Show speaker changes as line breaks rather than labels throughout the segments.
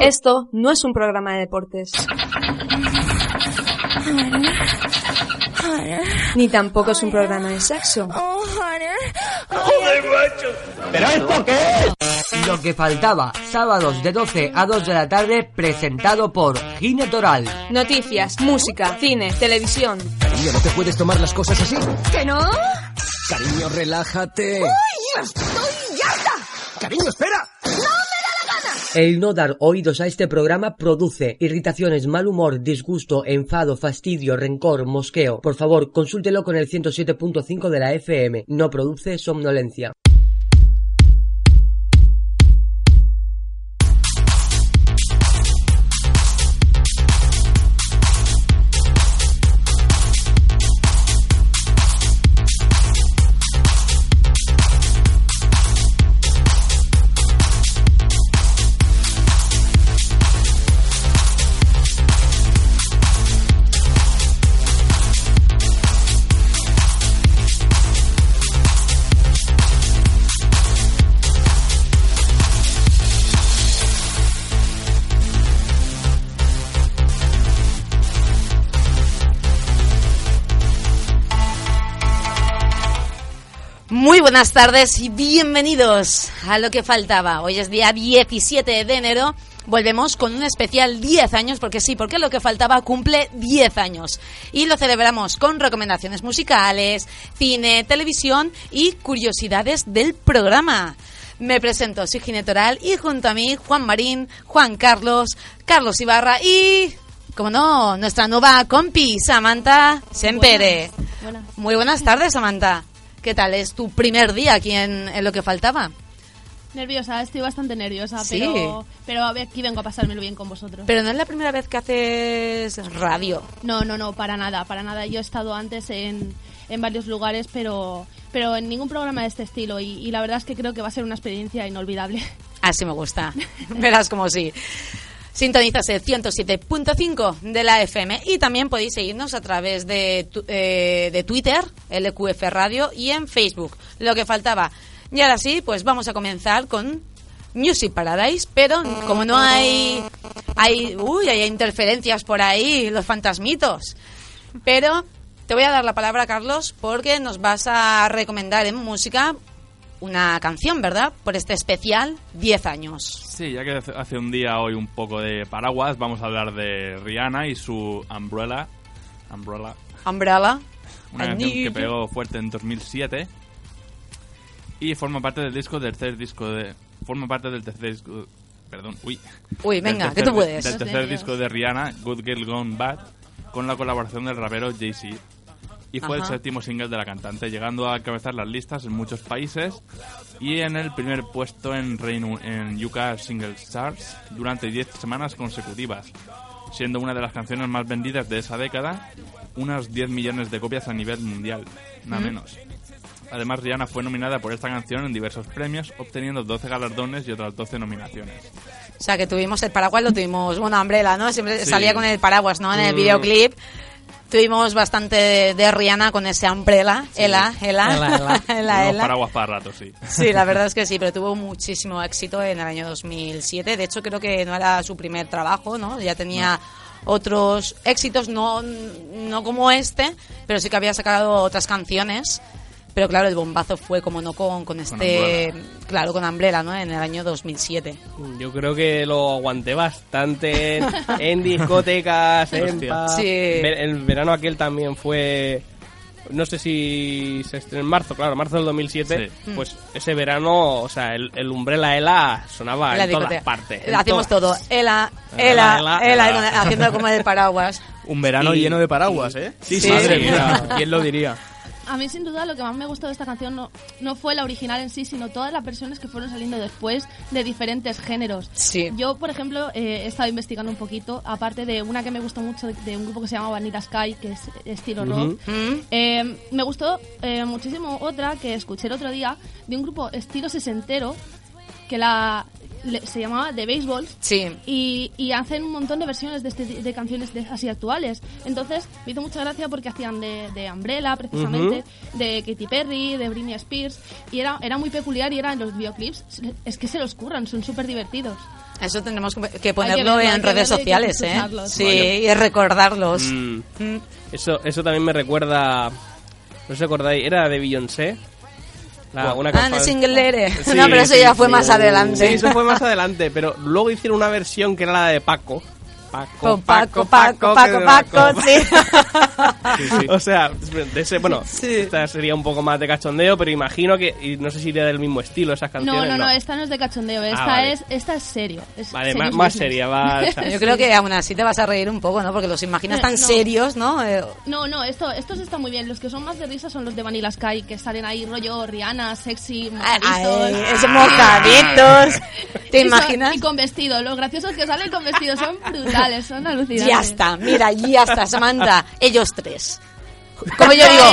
Esto no es un programa de deportes. Ni tampoco es un programa de sexo.
¿Pero esto qué es? Lo que faltaba, sábados de 12 a 2 de la tarde, presentado por Gine Toral.
Noticias, música, cine, televisión.
Cariño, ¿no te puedes tomar las cosas así?
¿Que no?
Cariño, relájate.
¡Uy! ¡Estoy harta!
Cariño, espera.
¡No me da la gana!
El no dar oídos a este programa produce irritaciones, mal humor, disgusto, enfado, fastidio, rencor, mosqueo. Por favor, consúltelo con el 107.5 de la FM. No produce somnolencia.
Muy buenas tardes y bienvenidos a lo que faltaba. Hoy es día 17 de enero. Volvemos con un especial 10 años, porque sí, porque lo que faltaba cumple 10 años. Y lo celebramos con recomendaciones musicales, cine, televisión y curiosidades del programa. Me presento, soy Ginetoral y junto a mí Juan Marín, Juan Carlos, Carlos Ibarra y, como no, nuestra nueva compi, Samantha Sempere.
Buenas.
Muy buenas tardes, Samantha. ¿Qué tal? ¿Es tu primer día aquí en, en lo que faltaba?
Nerviosa, estoy bastante nerviosa,
Sí.
pero, pero aquí vengo a pasármelo bien con vosotros.
Pero no es la primera vez que haces radio.
No, no, no, para nada, para nada. Yo he estado antes en, en varios lugares, pero, pero en ningún programa de este estilo y, y la verdad es que creo que va a ser una experiencia inolvidable.
Así me gusta. Verás como sí. Sintonizas el 107.5 de la FM y también podéis seguirnos a través de, tu- eh, de Twitter, LQF Radio, y en Facebook. Lo que faltaba. Y ahora sí, pues vamos a comenzar con Music Paradise, pero como no hay, hay, uy, hay interferencias por ahí, los fantasmitos. Pero te voy a dar la palabra, Carlos, porque nos vas a recomendar en música una canción, ¿verdad? Por este especial 10 años.
Sí, ya que hace- un día hoy un poco de paraguas, vamos a hablar de Rihanna y su Umbrella. Umbrella.
Umbrella.
Una
I
canción que
you.
pegó fuerte en 2007. Y forma parte del disco, del tercer disco de... Forma parte del tercer disco... Perdón, uy.
Uy, venga, que
tercer-
tú puedes.
Del tercer disco de Rihanna, Good Girl Gone Bad, con la colaboración del rapero Jay-Z. Y fue el
Ajá.
séptimo single de la cantante, llegando a encabezar las listas en muchos países y en el primer puesto en, Reino, en UK Single Charts durante 10 semanas consecutivas, siendo una de las canciones más vendidas de esa década, unas 10 millones de copias a nivel mundial, nada menos. Además, Rihanna fue nominada por esta canción en diversos premios, obteniendo 12 galardones y otras 12 nominaciones.
O sea, que tuvimos el paraguas, lo tuvimos, bueno, Umbrella, ¿no? Siempre
Sí.
salía con el paraguas, ¿no? En el
Mm.
videoclip. Tuvimos bastante de, de Rihanna con ese Umbrella, Ela, Ela,
Ela, ela.
Ela, Ela.
paraguas para rato, sí.
Sí, la verdad es que sí, pero tuvo muchísimo éxito en el año 2007. De hecho, creo que no era su primer trabajo, ¿no? Ya tenía otros éxitos, no, no como este, pero sí que había sacado otras canciones. Pero claro, el bombazo fue como no con, con este, claro, con Umbrella, ¿no? En el año 2007.
Yo creo que lo aguanté bastante en, en discotecas, en.
Sí.
El verano aquel también fue... No sé si se estrenó en marzo, claro, marzo del 2007.
Sí.
Pues ese verano, o sea, el, el Umbrella Ela sonaba
la
en todas
discoteca.
partes. todas.
todo. Ela,
Ela,
Ela,
Ela,
Ela,
Ela.
haciendo como el paraguas.
Un verano
Y-
lleno de paraguas, ¿eh?
Sí,
Sí.
sí,
Madre
sí.
mía, ¿quién lo diría?
A mí sin duda lo que más me gustó de esta canción no, no fue la original en sí, sino todas las versiones que fueron saliendo después de diferentes géneros.
Sí.
Yo, por ejemplo, eh, he estado investigando un poquito, aparte de una que me gustó mucho de, de un grupo que se llama Vanilla Sky, que es estilo rock. Eh, me gustó eh, muchísimo otra que escuché el otro día de un grupo estilo sesentero que la se llamaba The Baseball
Sí.
y, y hacen un montón de versiones de, este, de canciones de- así actuales. Entonces me hizo mucha gracia porque hacían de, de Umbrella precisamente, de Katy Perry, de Britney Spears y era, era muy peculiar y eran los videoclips, es que se los curran, son súper divertidos.
Eso tendremos que- que ponerlo
verlo,
en redes sociales, ¿eh? Sí, y recordarlos.
Mm.
Mm.
Eso, eso también me recuerda. No sé acordáis, era de Beyoncé. La- una
Ah,
canción-
de Single Lady.
Sí,
no, pero eso ya fue
sí.
más adelante.
Sí, eso fue más adelante, pero luego hicieron una versión que era la de Paco. Paco,
Con Paco, Paco, Paco,
que-
Paco, sí.
O sea, de ese, bueno,
Sí.
esta sería un poco más de cachondeo, pero imagino que, y no sé si iría del mismo estilo esas
No,
canciones.
no, no, esta no es de cachondeo, esta,
vale.
es, esta es serio. es
Vale, más, más seria, va. o sea,
Yo creo que aún así te vas a reír un poco, ¿no? Porque los imaginas tan
no.
serios, ¿no? Eh,
No, no, esto, estos están muy bien. Los que son más de risa son los de Vanilla Sky, que salen ahí rollo Rihanna, sexy,
ay,
mojaditos.
es mojaditos. ¿Te
Y son-
imaginas?
Y con vestido. Los graciosos que salen con vestido son brutales, son alucinantes.
Ya está, mira, ya está, Samantha. Ellos tres. Como yo digo.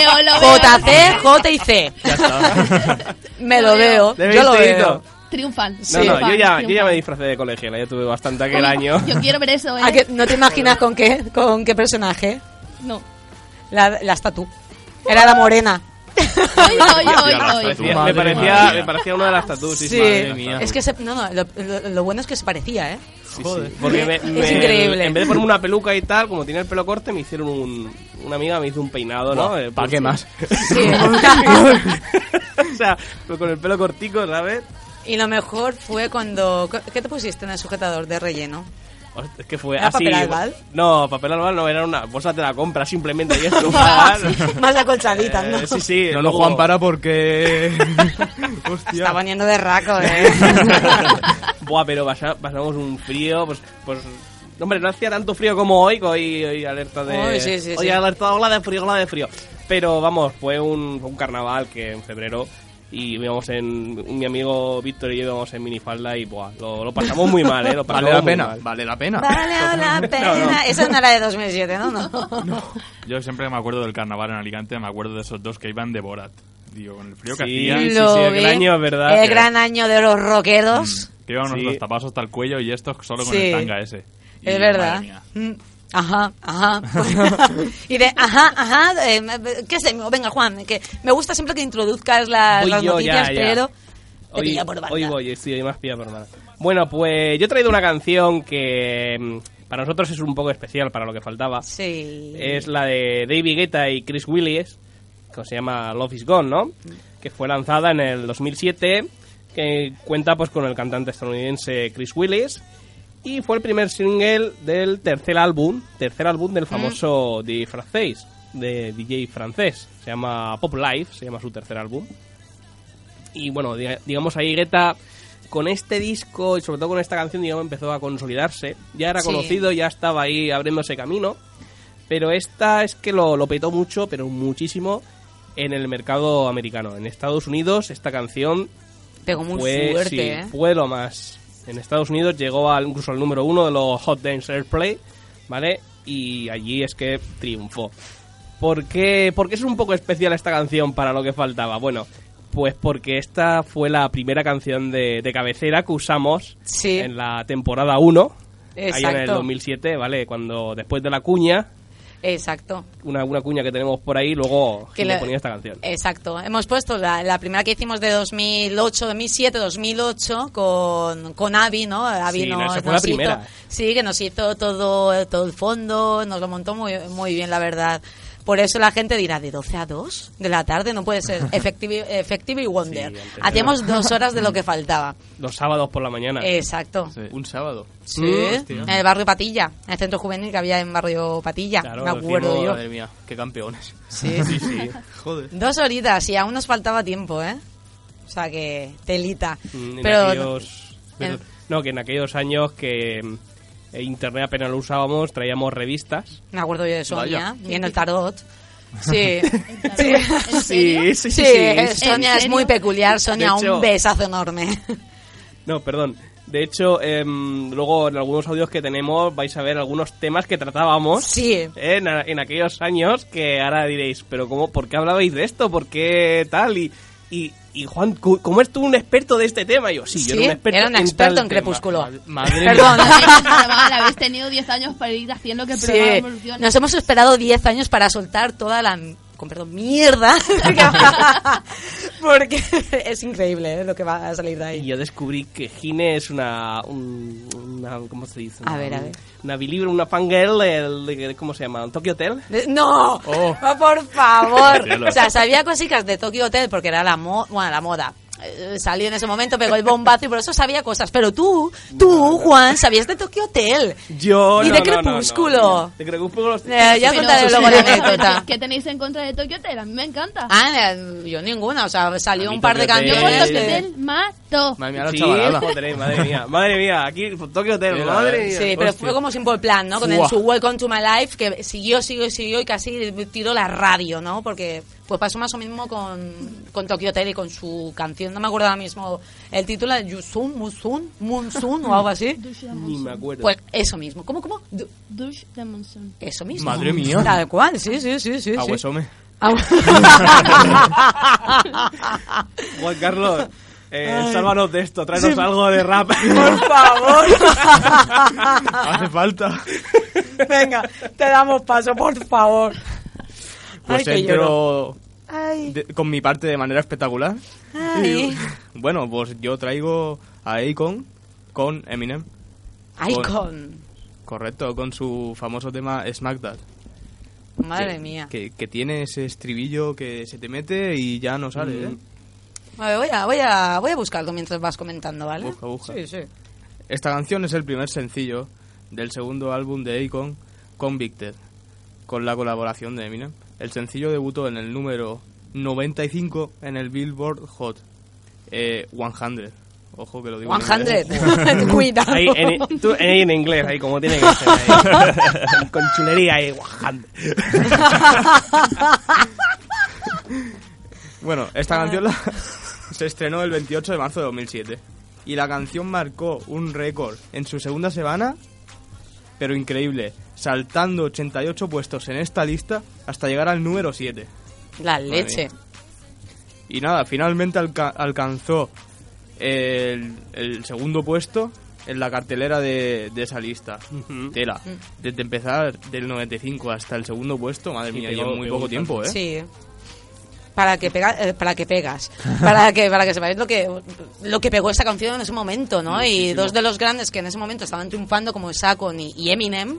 JC, J y C. Me lo
veo.
veo,
¿De
yo lo veo.
Triunfan.
No, no, yo ya, yo ya me disfracé de colegiala, ya tuve bastante aquel año.
Yo quiero ver eso, ¿eh?
¿A qué- ¿No te imaginas con qué, con qué personaje?
No.
La, la estatua. Era la morena.
Me, parecía, una de las tatuas, sí,
Sí,
madre mía.
es que se- no, no, lo, lo- lo bueno es que se parecía, ¿eh?
Sí, sí, Porque me- me-
Es increíble.
En vez de ponerme una peluca y tal, como tenía el pelo corte, me hicieron un. Una amiga me hizo un peinado, ¿no? Eh,
¿Para
pues,
qué más?
Sí.
o sea, pues con el pelo cortico, ¿sabes?
y lo mejor fue cuando... ¿Qué te pusiste en el sujetador de relleno?
Es que fue
¿Era
así.
papel albal?
No, papel albal no, era una bolsa de la compra simplemente y esto. para-
Más acolchadita, ¿no?
Eh, sí, sí.
No,
luego-
Juan, para porque...
Está
Hostia.
poniendo de raco, ¿eh?
Buah, pero pasa- pasamos un frío, pues, pues... no, Hombre, no hacía tanto frío como hoy, hoy, hoy alerta de...
Uy, sí, sí,
hoy
sí.
alerta ola de frío, ola de frío. Pero vamos, fue un, fue un carnaval que en febrero y íbamos en... Mi amigo Víctor y yo íbamos en minifalda y buah, lo, lo pasamos muy mal, ¿eh? Lo pasamos
Vale la pena,
mal.
vale la pena.
Vale la pena. Eso no era de 2007, ¿no? No.
Yo siempre me acuerdo del carnaval en Alicante, me acuerdo de esos dos que iban de Borat. Digo, con el frío que
Sí,
hacía,
sí, sí, el gran año, es verdad.
El gran año de los rockeros.
que iban unos
Sí.
los tapados hasta el cuello y estos solo con
Sí.
el tanga ese. Y,
Es verdad. Ajá, ajá. y de, ajá, ajá. eh, ¿Qué sé? Venga, Juan, que me gusta siempre que introduzcas las,
yo,
noticias,
ya, ya.
pero te
Hoy,
pilla por banda.
hoy voy, sí, hoy más pilla por banda. Bueno, pues yo he traído una canción que mm, para nosotros es un poco especial para lo que faltaba.
Sí.
Es la de David Guetta y Chris Willis, que se llama Love is Gone, ¿no? Que fue lanzada en el 2007, que cuenta pues con el cantante estadounidense Chris Willis y fue el primer single del tercer álbum, tercer álbum del famoso DJ francés, de DJ francés. Se llama Pop Life, se llama su tercer álbum. Y bueno, diga- digamos ahí Guetta con este disco y sobre todo con esta canción, digamos, empezó a consolidarse. Ya era
Sí.
conocido, ya estaba ahí abriéndose camino. Pero esta es que lo, lo petó mucho, pero muchísimo, en el mercado americano. En Estados Unidos esta canción
Pegó muy
fue,
fuerte,
sí,
¿eh?
fue lo más. En Estados Unidos llegó al, incluso al número uno de los Hot Dance Airplay, ¿vale? Y allí es que triunfó. ¿Por qué, por qué es un poco especial esta canción para lo que faltaba? Bueno, pues porque esta fue la primera canción de, de cabecera que usamos
Sí.
en la temporada 1, allá en el
Exacto.
2007, ¿vale? Cuando después de la cuña,
Exacto.
una, una cuña que tenemos por ahí, luego
Que
le ponía esta canción.
Exacto. Hemos puesto la, la primera que hicimos de 2008, 2007, 2008 con, con Avi, ¿no? Avi
Sí, no,
nos, nos
la primera.
hizo- sí, que nos hizo todo, todo el fondo, nos lo montó muy, muy bien, la verdad. Por eso la gente dirá, ¿de 12 a 2 de la tarde? No puede ser. Effective y Wonder.
Sí,
Hacíamos dos horas de lo que faltaba.
Los sábados por la mañana.
Exacto.
Sí.
Un sábado.
Sí,
Hostia.
en el barrio Patilla, en el centro juvenil que había en barrio Patilla.
Claro,
me acuerdo yo.
Madre mía, qué campeones.
Sí.
Sí, sí.
Joder.
Dos horitas y aún nos faltaba tiempo, ¿eh? O sea que telita.
Mm, en
Pero
aquellos-
en-
No, que en aquellos años que mm, internet apenas lo usábamos, traíamos revistas.
me acuerdo yo de Sonia
Vaya.
y en el tarot. Sí. Sí.
Sí, sí, sí.
Sí,
sí.
eh, Sonia
¿En
es muy peculiar. Sonia,
hecho-
un besazo enorme.
No, perdón. De hecho, em, luego en algunos audios que tenemos vais a ver algunos temas que tratábamos
Sí.
en, en aquellos años que ahora diréis, pero cómo, ¿por qué hablabais de esto? ¿Por qué tal? Y, y, y Juan, cu- ¿cómo es tú un experto de este tema? Y yo, sí, yo era un experto,
era un
en
experto en
tema".
Crepúsculo.
Madre
Perdón.
Habéis tenido 10 años para ir haciendo que
Sí, nos hemos esperado 10 años para soltar toda la, con perdón, mierda. Porque es increíble ¿eh? lo que va a salir de
Y
ahí.
yo descubrí que Gine es una, un- una ¿cómo se dice?
A
Una-
ver, a ver.
Una believer, una fangirl del- de, ¿cómo se llama? ¿Tokyo Hotel?
De- ¡No!
Oh.
Oh, por favor! O sea, sabía cositas de Tokyo Hotel porque era la, mo bueno, la moda. Eh, Salió en ese momento, pegó el bombazo y por eso sabía cosas. Pero tú, tú, Juan, sabías de Tokyo Hotel.
Yo
Y
no,
de
no, no, no,
Crepúsculo.
no. De Crepúsculo.
Eh, ya contaré luego la anécdota.
¿Qué tenéis en contra de Tokyo Hotel? A mí me encanta.
Ah, eh, yo ninguna. O sea, salió un par de
Hotel-
Yo
canciones.
Tokyo
que-
Hotel mato.
Madre mía,
Sí, joder, madre mía, madre mía, aquí Tokyo Hotel,
Mira,
madre mía.
Sí, pero
Hostia.
fue como Simple Plan, ¿no? Con el, su Welcome to My Life, que siguió, siguió, siguió y casi tiró la radio, ¿no? Porque pues pasó más o mismo con, con Tokyo Hotel y con su canción, no me acuerdo ahora mismo el título, Yusun, Musun, Munsun o algo así.
Ni me acuerdo.
Pues eso mismo. ¿Cómo, cómo? Du-
Douche de Monsoon.
Eso mismo.
Madre mía.
Tal cual, sí, sí, sí, sí.
A
sí.
huesome.
Ah,
Juan Carlos, eh, sálvanos de esto, tráenos algo de rap.
Por favor.
Hace falta.
Venga, te damos paso, por favor.
Pues
Ay, que lloro.
entro
Ay,
de- con mi parte de manera espectacular.
ay.
Bueno, pues yo traigo a Akon con Eminem.
Icon.
Correcto, con su famoso tema Smack That.
Madre
que,
mía.
Que, que tiene ese estribillo que se te mete y ya no sale, ¿eh?
A ver, voy a, voy, a, voy a buscarlo mientras vas comentando, ¿vale?
Busca, busca.
Sí, sí.
Esta canción es el primer sencillo del segundo álbum de Akon, Convicted, con la colaboración de Eminem. El sencillo debutó en el número 95 en el Billboard Hot eh, 100. Ojo que lo digo. en inglés.
100. Cuidado.
Ahí, en, tú, ahí en inglés, ahí como tiene que ser. ahí. Con chulería ahí. guajando.
Bueno, esta canción la- se estrenó el 28 de marzo de 2007 y la canción marcó un récord en su segunda semana, pero increíble, saltando 88 puestos en esta lista hasta llegar al número 7.
La leche.
Y nada, finalmente alca- alcanzó el, el segundo puesto en la cartelera de, de esa lista. Tela. Desde empezar del 95 hasta el segundo puesto, madre
Sí,
mía, lleva muy poco tiempo, ¿eh?
Sí. Para que, pega, eh, para que pegas. Para que, para que sepáis lo que, lo que pegó esa canción en ese momento, ¿no? Y dos de los grandes que en ese momento estaban triunfando, como Sakon y, y Eminem,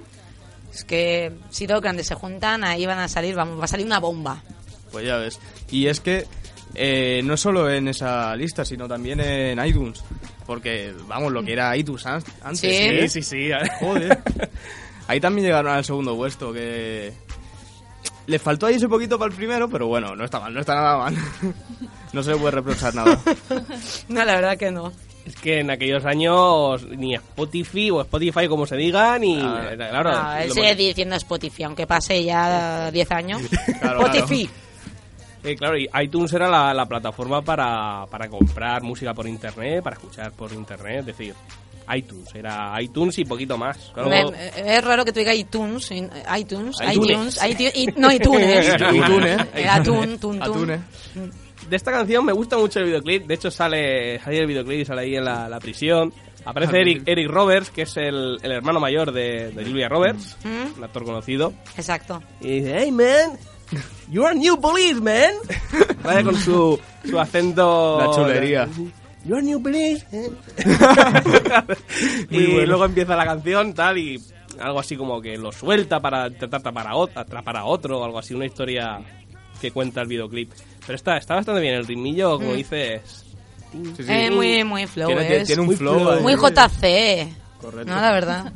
es que si dos grandes se juntan, ahí van a salir, vamos, va a salir una bomba.
Pues ya ves. Y es que eh, no solo en esa lista, sino también en iTunes. Porque, vamos, lo que era iTunes an- antes.
Sí.
¿eh?
Sí, sí, sí.
Joder. Ahí también llegaron al segundo puesto, que... Le faltó ahí ese poquito para el primero, pero bueno, no está mal, no está nada mal. no se le puede reprochar nada.
No, la verdad que no.
Es que en aquellos años ni Spotify o Spotify como se diga, ni...
Ah,
claro,
Ah, él sigue diciendo Spotify, aunque pase ya 10 años.
Claro,
Spotify.
Eh, claro, y iTunes era la, la plataforma para, para comprar música por internet, para escuchar por internet, es decir, iTunes, era iTunes y poquito más. Claro,
Me- es raro que tú digas iTunes, iTunes,
iTunes.
iTunes, iTunes, no iTunes.
iTunes.
Tun, tun.
Atune.
De esta canción me gusta mucho el videoclip, de hecho sale, sale el videoclip y sale ahí en la, la prisión. Aparece Eric. Eric Roberts, que es el, el hermano mayor de, de Julia Roberts,
¿Mm?
un actor conocido.
Exacto.
Y dice, hey man, you are new police, man. Vale, con su, su acento...
La chulería.
You are new police, y
bueno.
luego empieza la canción, tal, y algo así como que lo suelta para intentar tapar a, atrapar a otro, o algo así, una historia que cuenta el videoclip. Pero está, está bastante bien, el ritmillo, como
Mm.
dices...
Sí, sí.
Eh, muy, muy flow,
Tiene, tiene-
es
tiene un
muy
flow.
flow.
muy JC.
Correcto.
No, la verdad.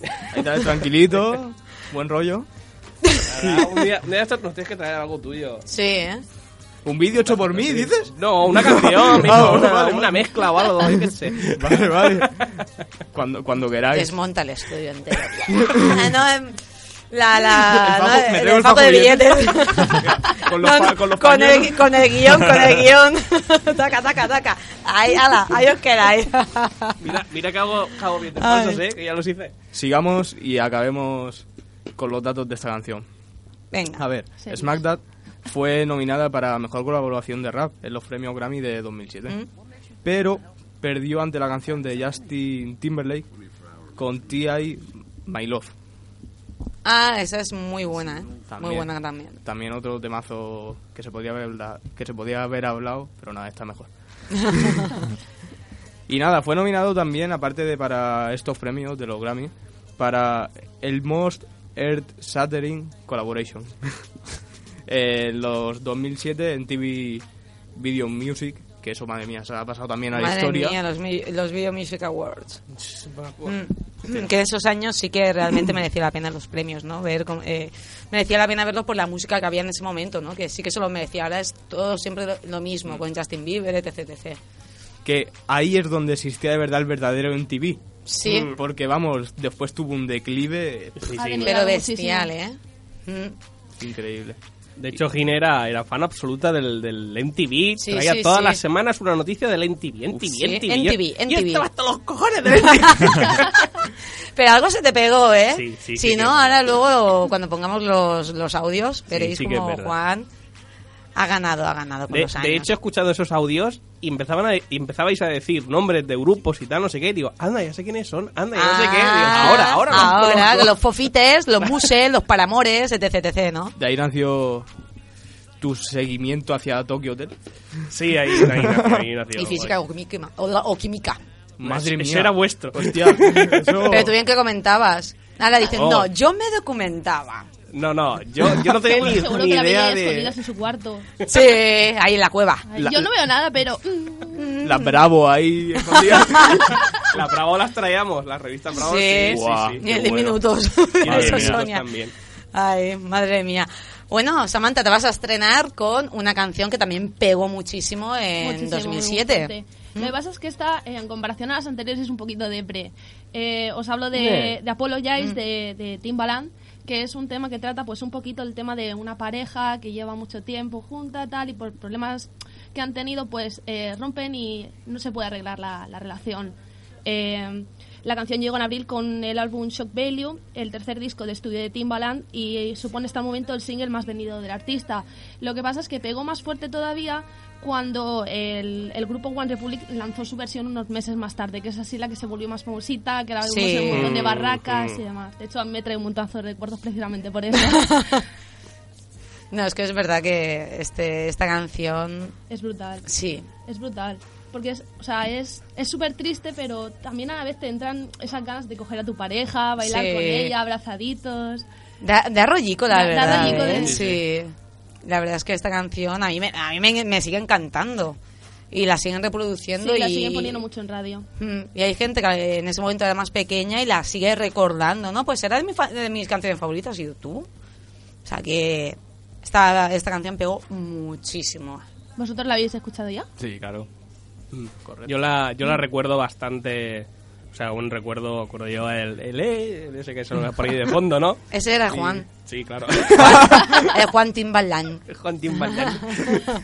Ahí está, tranquilito, buen rollo.
Ahora, un día, un día nos tienes que traer algo tuyo.
Sí, ¿eh?
¿Un vídeo hecho por mí, dices?
No, una canción, mismo,
Ah,
una,
vale,
una mezcla o algo, yo qué sé.
Vale, vale. Cuando, cuando queráis.
Desmonta el estudio entero. Ah, no, em, La, la,
El fajo-
no,
me traigo el
fajo
fajo
de
de
billetes.
Con los
No,
con los
con el, con el guion, con el guion. taca, taca, taca. Ahí, ala, ahí os quedáis.
Mira, mira que hago, hago bien de
Ay.
falsos, ¿eh? Que ya los hice.
Sigamos y acabemos con los datos de esta canción.
Venga.
A ver,
Sí.
Smack That fue nominada para Mejor Colaboración de Rap en los premios Grammy de 2007.
Mm.
Pero perdió ante la canción de Justin Timberlake con T.I. My Love.
Ah, esa es muy buena, ¿eh? Muy buena también.
También otro temazo que se podía haber, que se podía haber hablado, pero nada, está mejor. y nada, fue nominado también, aparte de para estos premios de los Grammy, para el Most Earth Shattering Collaboration. en los 2007 en TV Video Music, que eso, madre mía, se ha pasado también a la
Madre
historia.
mía, los, los Video Music Awards. Mm, Que esos años sí que realmente merecía la pena los premios, ¿no? Ver eh, merecía la pena verlos por la música que había en ese momento, ¿no? Que sí que se lo merecía. Ahora es todo siempre lo, mismo, con Justin Bieber, etc, etc.
Que ahí es donde existía de verdad el verdadero MTV.
Sí.
Mm, Porque vamos, después tuvo un declive
Sí, sí.
Pero bestial, ¿eh? Mm.
increíble.
De hecho, Ginera era fan absoluta del, del MTV.
Sí,
Traía
sí,
todas
sí.
las semanas una noticia del MTV. MTV, MTV.
MTV,
Yo-
MTV.
Yo estaba hasta los cojones del MTV.
Pero algo se te pegó, ¿eh?
Sí, sí,
si no, ahora luego, cuando pongamos los, los audios, veréis como. Juan ha ganado, ha ganado con
De,
los años.
de hecho, he escuchado esos audios y, empezaban a, y empezabais a decir nombres de grupos y tal, no sé qué. Y digo, anda, ya sé quiénes son, anda, ya no sé qué. Digo,
Ah,
ahora, ahora. los
Ahora,
conozco.
los fofites, los muses, los paramores, etc, etc, ¿no?
De ahí nació tu seguimiento hacia Tokyo Hotel.
Sí, ahí, ahí nació, ahí nació.
Y física o química. O, química.
Madre
Eso
mía.
era vuestro.
Hostia, eso...
Pero tú bien que comentabas. Ahora dicen,
Oh.
no, yo me documentaba.
No, no, yo, yo no tenía ni,
Seguro
ni
que la
idea
veía
de...
escondidas en su cuarto.
Sí, ahí en la cueva.
Ay,
La-
yo no veo nada, pero... mm,
La Bravo ahí escondida.
La Bravo las traíamos, las revistas Bravo.
Sí.
Sí, sí,
Guau.
sí.
Ni
qué
el de
bueno.
minutos.
Y
Eso, Sonia.
también.
Ay, madre mía. Bueno, Samantha, te vas a estrenar con una canción que también pegó muchísimo en
muchísimo, muy
2007.
fuerte. Lo que pasa es que esta, eh, en comparación a las anteriores, es un poquito depre. Eh, os hablo de,
Yeah.
de Apologize,
Mm.
de, de Timbaland, que es un tema que trata pues un poquito el tema de una pareja que lleva mucho tiempo junta, tal, y por problemas que han tenido, pues eh, rompen y no se puede arreglar la, la relación. Eh, la canción llegó en abril con el álbum Shock Value, el tercer disco de estudio de Timbaland, y supone hasta el momento el single más vendido del artista. Lo que pasa es que pegó más fuerte todavía cuando el, el grupo One Republic lanzó su versión unos meses más tarde, que es así la que se volvió más famosita, que la vimos
Sí.
en un montón de barracas
Mm.
y demás. De hecho, a mí me trae un montazo de recuerdos precisamente por eso.
No, es que es verdad que este, esta canción,
es brutal.
sí.
Es brutal. Porque es, o sea, es es súper triste, pero también a la vez te entran esas ganas de coger a tu pareja, bailar
Sí.
con ella, abrazaditos.
Da, da rollico, la
Da- da
verdad.
rollico
¿eh?
de-
Sí. La verdad es que esta canción a mí me, a mí me, me sigue encantando. Y la siguen reproduciendo
Sí,
y...
la siguen poniendo mucho en radio.
Mm, Y hay gente que en ese momento era más pequeña y la sigue recordando, ¿no? Pues era de, mi fa- de mis canciones favoritas y tú. O sea que esta, esta canción pegó muchísimo.
¿Vosotros la habéis escuchado ya?
Sí, claro. Mm, correcto.
Yo la, yo la recuerdo bastante... O sea, un recuerdo, acuerdo yo, el, el, eh, el ese que suena por ahí de fondo, ¿no?
Ese era
Y-
Juan.
Sí, claro.
El Juan Timbaland.
Juan Timbaland.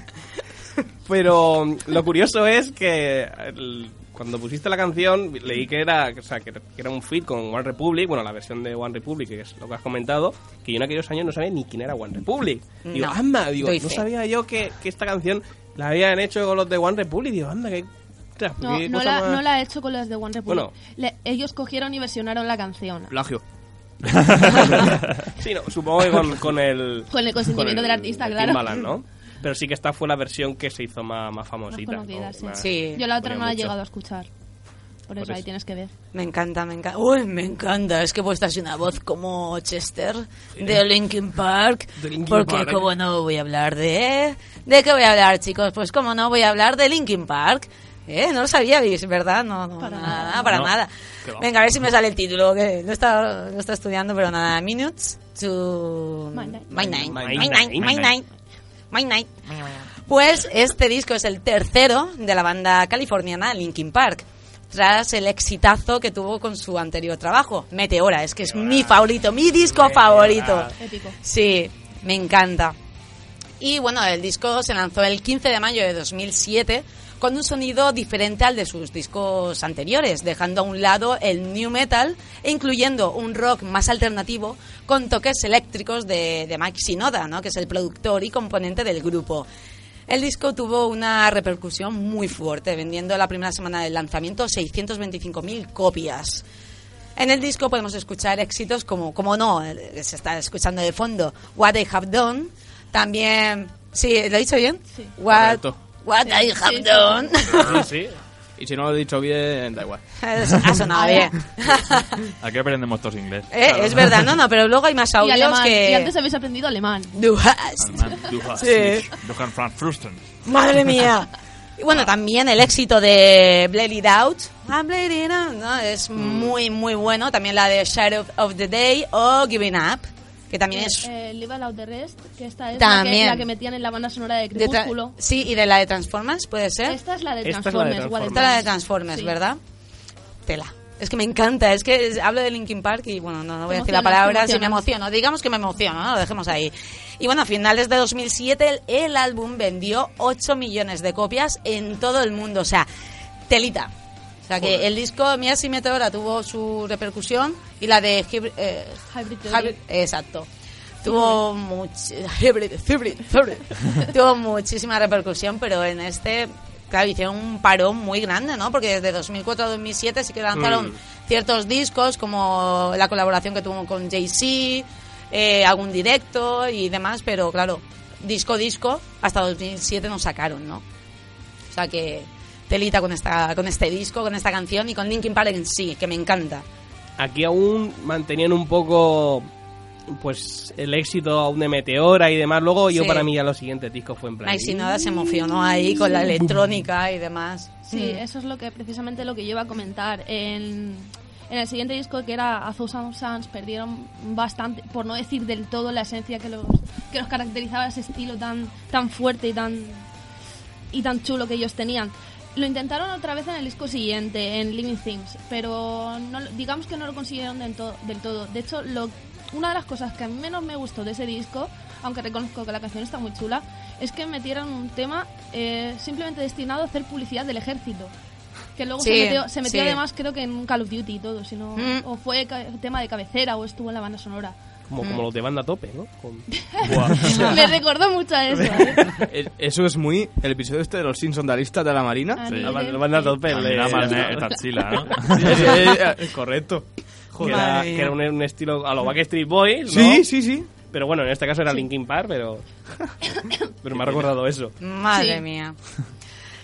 Pero mm, lo curioso es que el- cuando pusiste la canción leí que era, o sea, que, que era un feat con One Republic, bueno, la versión de One Republic, que es lo que has comentado, que yo en aquellos años no sabía ni quién era One Republic. Digo,
No,
anda, digo, no sabía yo que, que esta canción la habían hecho con los de One Republic. Digo, anda, ostras,
No,
qué
no la,
más-
no la he hecho con las de One Republic.
Bueno.
Le- ellos cogieron y versionaron la canción.
Plagio.
sí, no, supongo que con, con el...
Con el consentimiento del artista,
el
claro.
Timbaland, ¿no? Pero sí que esta fue la versión que se hizo más, más
Más
famosita.
conocida,
¿no?
sí.
Más-
Sí.
Yo la otra no la he llegado a escuchar. Por eso
Por
ahí
eso.
tienes que ver.
Me encanta, me encanta. Uy, me encanta. Es que vos estás una voz como Chester de Linkin Park.
De Linkin
porque
Park.
como no voy a hablar de... ¿De qué voy a hablar, chicos? Pues como no voy a hablar de Linkin Park. ¿Eh? No lo sabíais, ¿verdad? No, no
Para
nada,
nada.
para
No.
nada. Venga, a ver si me sale el título, que no está, no está estudiando, pero nada. Minutes to...
My Night.
My Night.
My
My
Night.
Night. My Night. My Night. Pues este disco es el tercero de la banda californiana Linkin Park. Tras el exitazo que tuvo con su anterior trabajo, Meteora. Es que es mi favorito, mi disco favorito.
Épico.
Sí, me encanta. Y bueno, el disco se lanzó el 15 de mayo de 2007 con un sonido diferente al de sus discos anteriores, dejando a un lado el new metal e incluyendo un rock más alternativo con toques eléctricos de, de Mike Shinoda, ¿no? que es el productor y componente del grupo. El disco tuvo una repercusión muy fuerte, vendiendo la primera semana del lanzamiento 625.000 copias. En el disco podemos escuchar éxitos como, como no, eh, se está escuchando de fondo, What I Have Done, también, sí, ¿lo he dicho bien?
Sí.
What,
Correcto.
what I Have. Done.
Sí, sí.
Y si no lo he dicho bien, da igual.
ha sonado bien.
Aquí aprendemos todos inglés.
Eh, Es verdad, no, no, pero luego hay más
Y
audios
alemán.
que...
Y antes habéis aprendido alemán.
Du hast.
Alemán, du hast
Sí.
Du Frusten.
Madre mía. Y bueno, también el éxito de Blade It Out. I'm Blade It Out, ¿no? Es muy, muy bueno. También la de Shadow of the Day o Giving Up, que también es...
Eh, Live Out the Rest, que esta es
También.
La, que, la que metían en la banda sonora de
de
Crepúsculo.
sí, y de la de Transformers, ¿puede ser?
Esta es la de
Esta es la de
Transformers.
Transformers.
What
Esta es la de. Transformers,
Sí.
¿verdad? Tela. Es que me encanta, es que es- hablo de Linkin Park y bueno, no, no voy a decir la palabra si me emociono. Digamos que me emociono, ¿no? Lo dejemos ahí. Y bueno, a finales de 2007 el, el álbum vendió 8 millones de copias en todo el mundo, o sea, telita. O sea que el disco Mías y Meteora tuvo su repercusión y la de Hybrid, eh,
Hybrid.
Hybrid- exacto. Tuvo much- hybrid, hybrid, hybrid. tuvo muchísima repercusión, pero en este, claro, hicieron un parón muy grande, ¿no? Porque desde 2004 a 2007 sí que lanzaron
Mm.
ciertos discos, como la colaboración que tuvo con Jay-Z, eh, algún directo y demás, pero claro, disco disco, hasta 2007 no sacaron, ¿no? O sea que telita con esta con este disco, con esta canción y con Linkin Park en sí, que me encanta.
Aquí aún mantenían un poco pues el éxito aún de Meteora y demás. Luego yo
Sí.
para mí ya los siguientes discos fue en plan...
Mike Shinoda se emocionó ahí con la electrónica y demás.
Sí,
Mm.
eso es lo que precisamente lo que yo iba a comentar. En, en el siguiente disco, que era A Thousand Suns, perdieron bastante, por no decir del todo, la esencia que los, que los caracterizaba ese estilo tan, tan fuerte y tan, y tan chulo que ellos tenían. Lo intentaron otra vez en el disco siguiente, en Living Things, pero no, digamos que no lo consiguieron del, to- del todo. De hecho, lo, una de las cosas que a mí menos me gustó de ese disco, aunque reconozco que la canción está muy chula, es que metieron un tema eh, simplemente destinado a hacer publicidad del ejército. Que luego
Sí,
se metió, se metió
sí.
además creo que en Call of Duty y todo, sino,
Mm.
o fue tema de cabecera o estuvo en la banda sonora.
Como,
Mm.
como los de banda a tope, ¿no? Con-
Me recordó mucho a eso. ¿eh?
Eso es muy el episodio este de los Simpsons de la lista de la Marina.
Sí.
la banda- la banda a tope.
Nada más esta chila, ¿no?
Sí, sí, correcto.
que era,
Madre
que era un, un estilo a los Backstreet Boys, ¿no?
Sí, sí, sí.
Pero bueno, en este caso era Linkin Park, pero... pero me ha recordado eso.
Madre
Sí.
mía.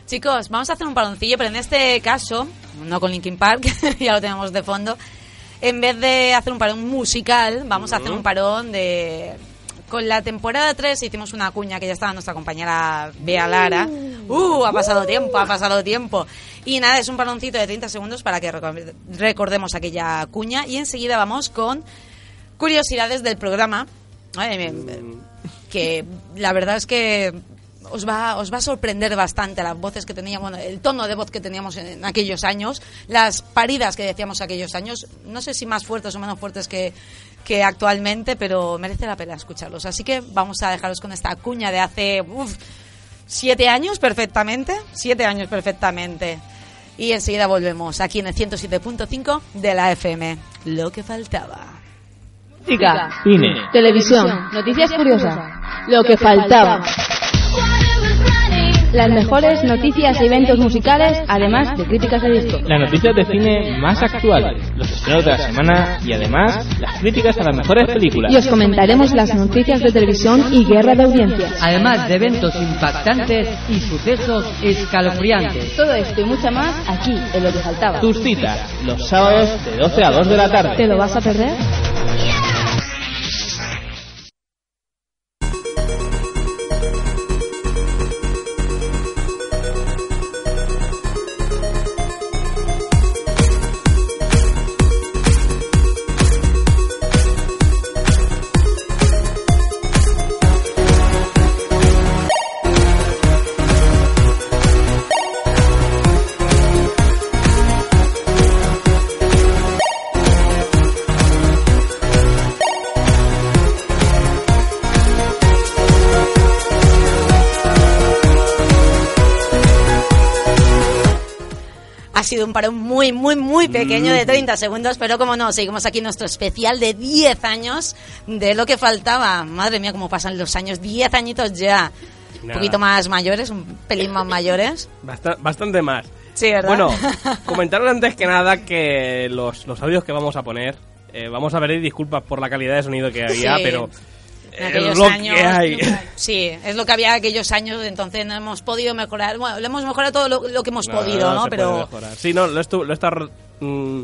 Chicos, vamos a hacer un paloncillo, pero en este caso, no con Linkin Park, ya lo tenemos de fondo. En vez de hacer un parón musical, vamos a hacer un parón de. Con la temporada 3 hicimos una cuña que ya estaba nuestra compañera Bea Lara. ¡Uh! Ha pasado tiempo, ha pasado tiempo. Y nada, es un paloncito de 30 segundos para que reco- recordemos aquella cuña. Y enseguida vamos con curiosidades del programa. Ay, me- me- que la verdad es que os va, os va a sorprender bastante las voces que teníamos, bueno, el tono de voz que teníamos en, en aquellos años, las paridas que decíamos aquellos años, no sé si más fuertes o menos fuertes que, que actualmente, pero merece la pena escucharlos. Así que vamos a dejaros con esta cuña de hace uf, siete años perfectamente, siete años perfectamente. Y enseguida volvemos aquí en el 107.5 de la FM. Lo que faltaba.
Música, cine, televisión, noticias curiosas, lo que faltaba. Las mejores noticias y eventos musicales, además de críticas de disco.
Las noticias de cine más actuales, los estrenos de la semana y además las críticas a las mejores películas.
Y os comentaremos las noticias de televisión y guerra de audiencias.
Además de eventos impactantes y sucesos escalofriantes.
Todo esto y mucho más aquí, en lo que faltaba.
Tus citas, los sábados de 12 a 2 de la tarde.
¿Te lo vas a perder?
Muy, muy, muy pequeño de 30 segundos, pero como no, seguimos aquí en nuestro especial de 10 años de lo que faltaba. Madre mía, cómo pasan los años, 10 añitos ya. Un
Nada.
poquito más mayores, un pelín más mayores.
Basta- bastante más.
Sí, ¿verdad?
Bueno, comentaros antes que nada que los, los audios que vamos a poner, eh, vamos a pedir disculpas por la calidad de sonido que había,
Sí.
pero
En
es
aquellos
lo
años,
que hay.
Sí, es lo que había aquellos años, entonces no hemos podido mejorar. Bueno, lo hemos mejorado todo lo, lo que hemos podido, ¿no?
puede
Pero.
Sí, no, lo estu- lo está mm,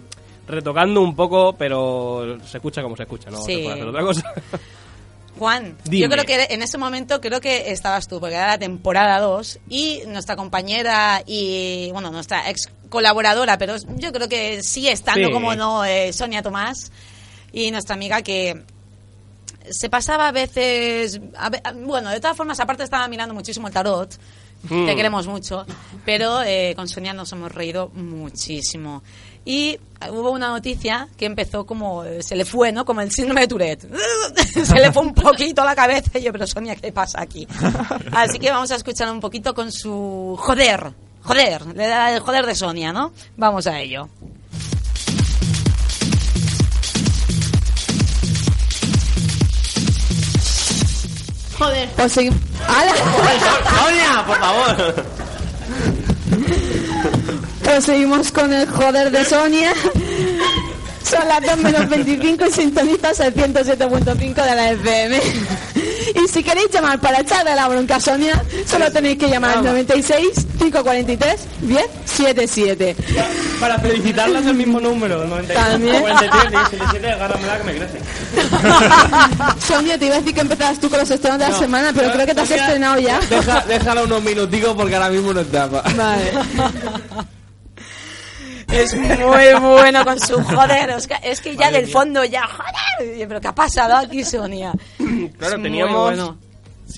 retocando un poco, pero se escucha como se escucha, no
Sí.
se puede hacer otra cosa.
Juan,
Dime.
yo creo que en ese momento creo que estabas tú, porque era la temporada 2 y nuestra compañera y, bueno, nuestra ex colaboradora, pero yo creo que sigue estando
Sí.
como no, eh, Sonia Tomás y nuestra amiga que se pasaba a veces, a ve- bueno, de todas formas, aparte estaba mirando muchísimo el tarot,
Mm.
te queremos mucho, pero eh, con Sonia nos hemos reído muchísimo. Y eh, hubo una noticia que empezó como, eh, se le fue, ¿no? Como el síndrome de Tourette. se le fue un poquito la cabeza y yo, pero Sonia, ¿qué pasa aquí? Así que vamos a escuchar un poquito con su joder, joder, le da el joder de Sonia, ¿no? Vamos a ello.
Pues seguimos.
¡Sonia, por favor!
Pues seguimos con el joder de Sonia. Son las 2 menos 25 y sintonizas el 107.5 de la FM. Y si queréis llamar para echarle la bronca a Sonia, solo tenéis que llamar al 96 543 1077.
Para felicitarlas el mismo número, el 93.
También.
43, 77, agárramela que me crece.
Sonia, te iba a decir que empezabas tú con los estrenos de la
No.
semana, pero creo que te has
Sonia,
estrenado ya.
Deja, déjala unos minuticos porque ahora mismo no está.
Vale.
Es muy bueno con su joder. Es que, es que ya del fondo ya, joder. ¿Pero qué ha pasado aquí, Sonia?
Claro,
Es muy
teníamos.
bueno.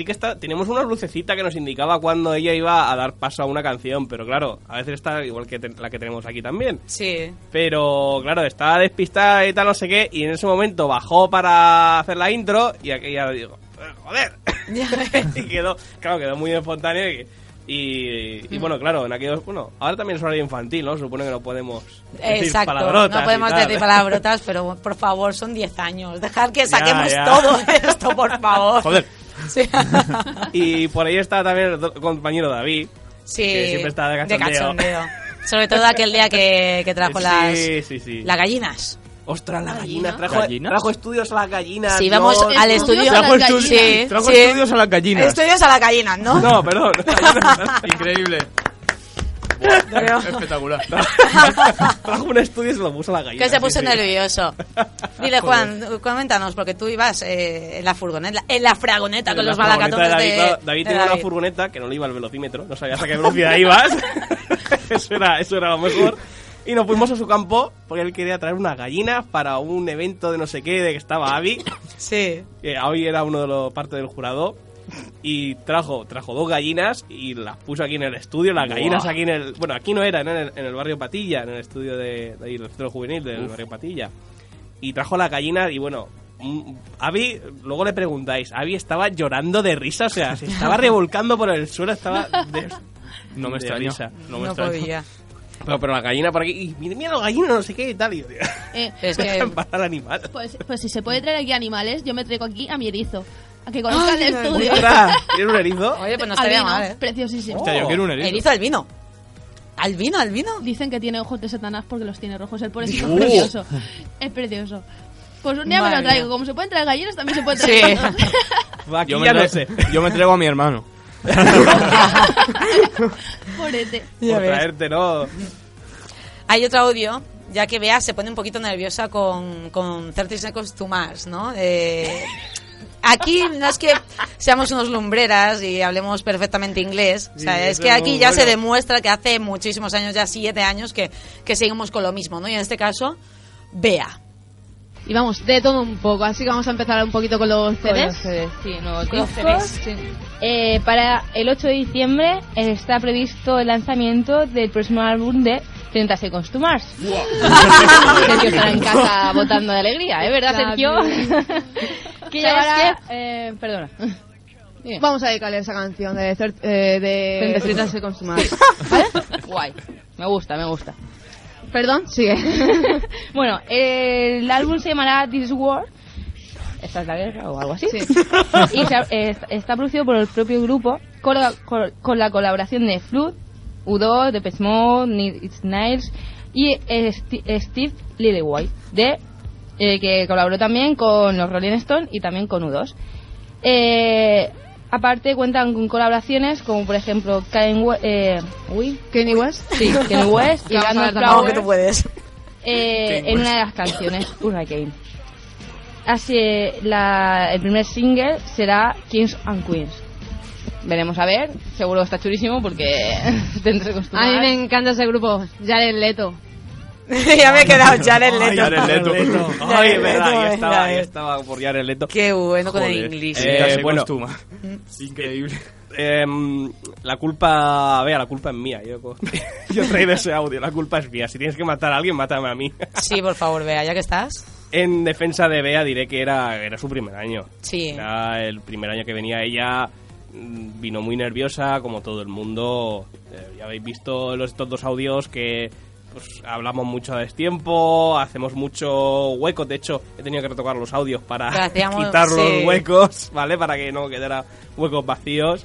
Sí que está, teníamos una lucecita que nos indicaba cuando ella iba a dar paso a una canción, pero claro, a veces está igual que te- la que tenemos aquí también.
Sí.
Pero claro, estaba despistada y tal, no sé qué, y en ese momento bajó para hacer la intro y aquella digo, "Eh, joder. y quedó, claro, quedó muy espontáneo y, y, y bueno, claro, en aquellos, bueno, ahora también es horario infantil, ¿no? Supone que no podemos decir
Exacto,
palabrotas
no podemos decir palabrotas, pero por favor, son 10 años. Dejar que
Ya,
saquemos
ya.
todo esto, por favor.
Joder.
Sí.
Y por ahí está también el compañero David,
Sí,
que siempre está de cachondeo.
cachondeo. Sobre todo aquel día que, que trajo
Sí,
las,
sí, sí.
las gallinas.
Ostras, las
¿Gallinas?
Trajo,
¿Gallinas?
trajo estudios a las gallinas.
Sí, vamos
Dios.
al
Estudios
estudio.
Trajo, estu-
gallinas.
Sí,
trajo
sí.
estudios a las gallinas.
Estudios a las gallinas, ¿no?
No, perdón.
Increíble.
Pero-
Espectacular.
Trajo un estudio y se lo puso a la gallina.
Que se puso
sí, sí.
nervioso. Dile, Juan, coméntanos, porque tú ibas eh, en la furgoneta, en la fragoneta con
La
los malacatones
de David,
de,
claro, David
de
tenía una furgoneta que no le iba al velocímetro, no sabía hasta qué velocidad ibas. eso, era, eso era lo mejor. Y nos fuimos a su campo porque él quería traer unas gallinas para un evento de no sé qué, de que estaba Avi.
Sí.
que Avi era uno de los parte del jurado. Y trajo, trajo dos gallinas y las puso aquí en el estudio. Las gallinas aquí en el. Bueno, aquí no eran, en el, en el barrio Patilla, en el estudio de, de ahí, el centro juvenil del barrio Patilla. Y trajo las gallinas y bueno. mm, Avi, luego le preguntáis, Avi estaba llorando de risa, o sea, se estaba revolcando por el suelo, estaba de,
No me
de
extraño.
risa.
No me
No
extraño.
podía.
Pero, pero la gallina por aquí, y mira, mira la gallina, no sé qué y tal. Y
Eh,
Es que-
para el animal.
pues, pues si se puede traer aquí animales, yo me traigo aquí a mi erizo. A que conozca el estudio.
Ostras, ¿Tienes un erizo?
Oye, pues no estaría
Albino,
mal, ¿eh?
Preciosísimo.
Hostia, yo quiero un erizo.
Erizo albino. ¿Albino, albino?
Dicen que tiene ojos de Satanás porque los tiene rojos. El pobrecito
Uh.
es precioso. Es precioso. Pues un día me
Madre
lo traigo.
mía.
Como se pueden traer gallinas, también se pueden
Sí.
traer gatos.
Aquí
Yo me,
ya no sé.
yo me traigo a mi hermano.
Porete.
Ya
Por
ves.
traerte, ¿no?
Hay otro audio, ya que Bea se pone un poquito nerviosa con, con 30 Seconds to Mars, ¿no? Eh, aquí no es que seamos unos lumbreras y hablemos perfectamente inglés, o sea, es que aquí ya se demuestra que hace muchísimos años, ya siete años, que, que seguimos con lo mismo, ¿no? Y en este caso, Bea.
Y vamos, de todo un poco, así que vamos a empezar un poquito con los
Con
CDs.
los CDs, sí,
Con los. CDs, sí.
Eh, para el 8 de diciembre eh, está previsto el lanzamiento del próximo álbum de 30 Seconds to Mars. Sergio estará en casa votando de alegría, ¿eh? ¿Verdad, Sergio? ¿Qué
¿Sabes
llevará? Eh, perdona.
Vamos a dedicarle esa canción de, eh, de
30
30 Seconds to Mars. ¿Vale?
Guay. Me gusta, me gusta.
Perdón, sigue.
bueno, el álbum se llamará This War. ¿Esta es la guerra o algo así?
Sí.
y se- eh, está producido por el propio grupo con la, con- con la colaboración de Flood, U2, Depeche Mode, Need It's Niles y Steve Lillywhite, de, eh, que colaboró también con los Rolling Stones y también con U2. Eh, aparte cuentan con colaboraciones como por ejemplo Kanye West, eh, uy,
Kanye West.
Sí, Kanye West y Brandon Flowers,
que tú puedes.
eh, en una de las canciones Hurricane. Así, la, el primer single será Kings and Queens. Veremos a ver, seguro está chulísimo porque tendré que
A mí me encanta ese grupo, Jared Leto.
ya me he quedado Jared Leto.
Jared Leto. Ay, es verdad, estaba,
eh.
estaba por Jared Leto.
Qué bueno con el inglés.
Eh,
Ya se
bueno.
Increíble.
Em, la culpa, vea, la culpa es mía. Yo, yo he traído ese audio, la culpa es mía. Si tienes que matar a alguien, mátame a mí.
Sí, por favor, vea, ya que estás.
En defensa de Bea diré que era, era su primer año.
Sí.
Era el primer año que venía ella. Mm, Vino muy nerviosa, como todo el mundo. Eh, ya habéis visto los, estos dos audios que pues, hablamos mucho a destiempo, hacemos mucho huecos. De hecho, he tenido que retocar los audios para
hacíamos-
quitar los
sí.
huecos, ¿vale? Para que no quedara huecos vacíos.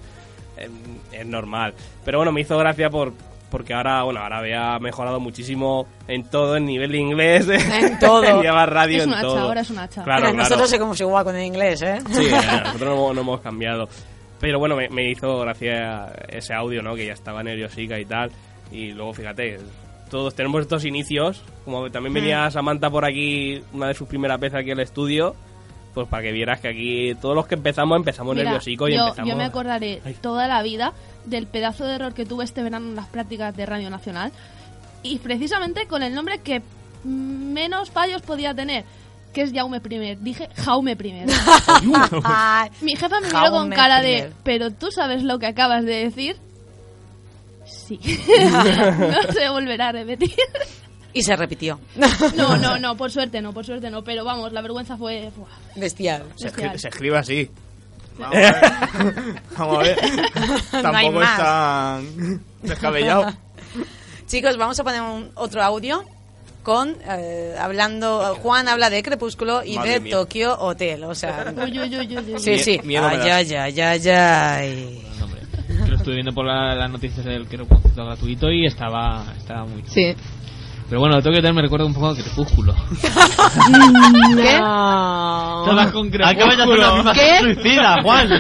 Eh, es normal. Pero bueno, me hizo gracia por porque ahora, bueno, ahora había mejorado muchísimo en todo, en nivel de inglés,
En todo.
en llevar radio,
Es
en
un hacha,
todo.
ahora es un hacha.
Claro,
Pero
claro.
Nosotros somos igual con el inglés, ¿eh?
Sí, eh, nosotros no, no hemos cambiado. Pero bueno, me, me hizo gracia ese audio, ¿no? Que ya estaba nerviosica y tal. Y luego, fíjate, todos tenemos estos inicios. Como también venía Samantha por aquí, una de sus primeras veces aquí al estudio. Pues para que vieras que aquí todos los que empezamos, empezamos
Mira,
nerviosicos y
yo,
empezamos...
yo me acordaré toda la vida del pedazo de error que tuve este verano en las prácticas de Radio Nacional y precisamente con el nombre que menos fallos podía tener que es Jaume I. Dije Jaume I. Mi jefa me miró con cara de ¿pero tú sabes lo que acabas de decir? Sí. no se volverá a repetir.
Y se repitió.
No, no, no, por suerte no, por suerte no, pero vamos, la vergüenza fue... buah,
Bestial.
Se,
bestial.
escri- se escribe así. Vamos a ver. Vamos a ver.
No hay
Tampoco
más.
es tan descabellado.
Chicos, vamos a poner un, otro audio con eh, hablando Juan habla de Crepúsculo y
Madre
de
mía.
Tokio Hotel, o sea,
Uy, uy, uy, uy, uy.
sí, sí.
miedo me
Ay,
lo estuve viendo por la- las noticias del que era un concierto gratuito y estaba, estaba muy chulo.
Sí.
Pero bueno, tengo que tener me recuerda un poco a Crepúsculo.
¿Qué?
Todas con Crepúsculo.
Acabas de hacer una misma
¿Qué?
suicida, Juan.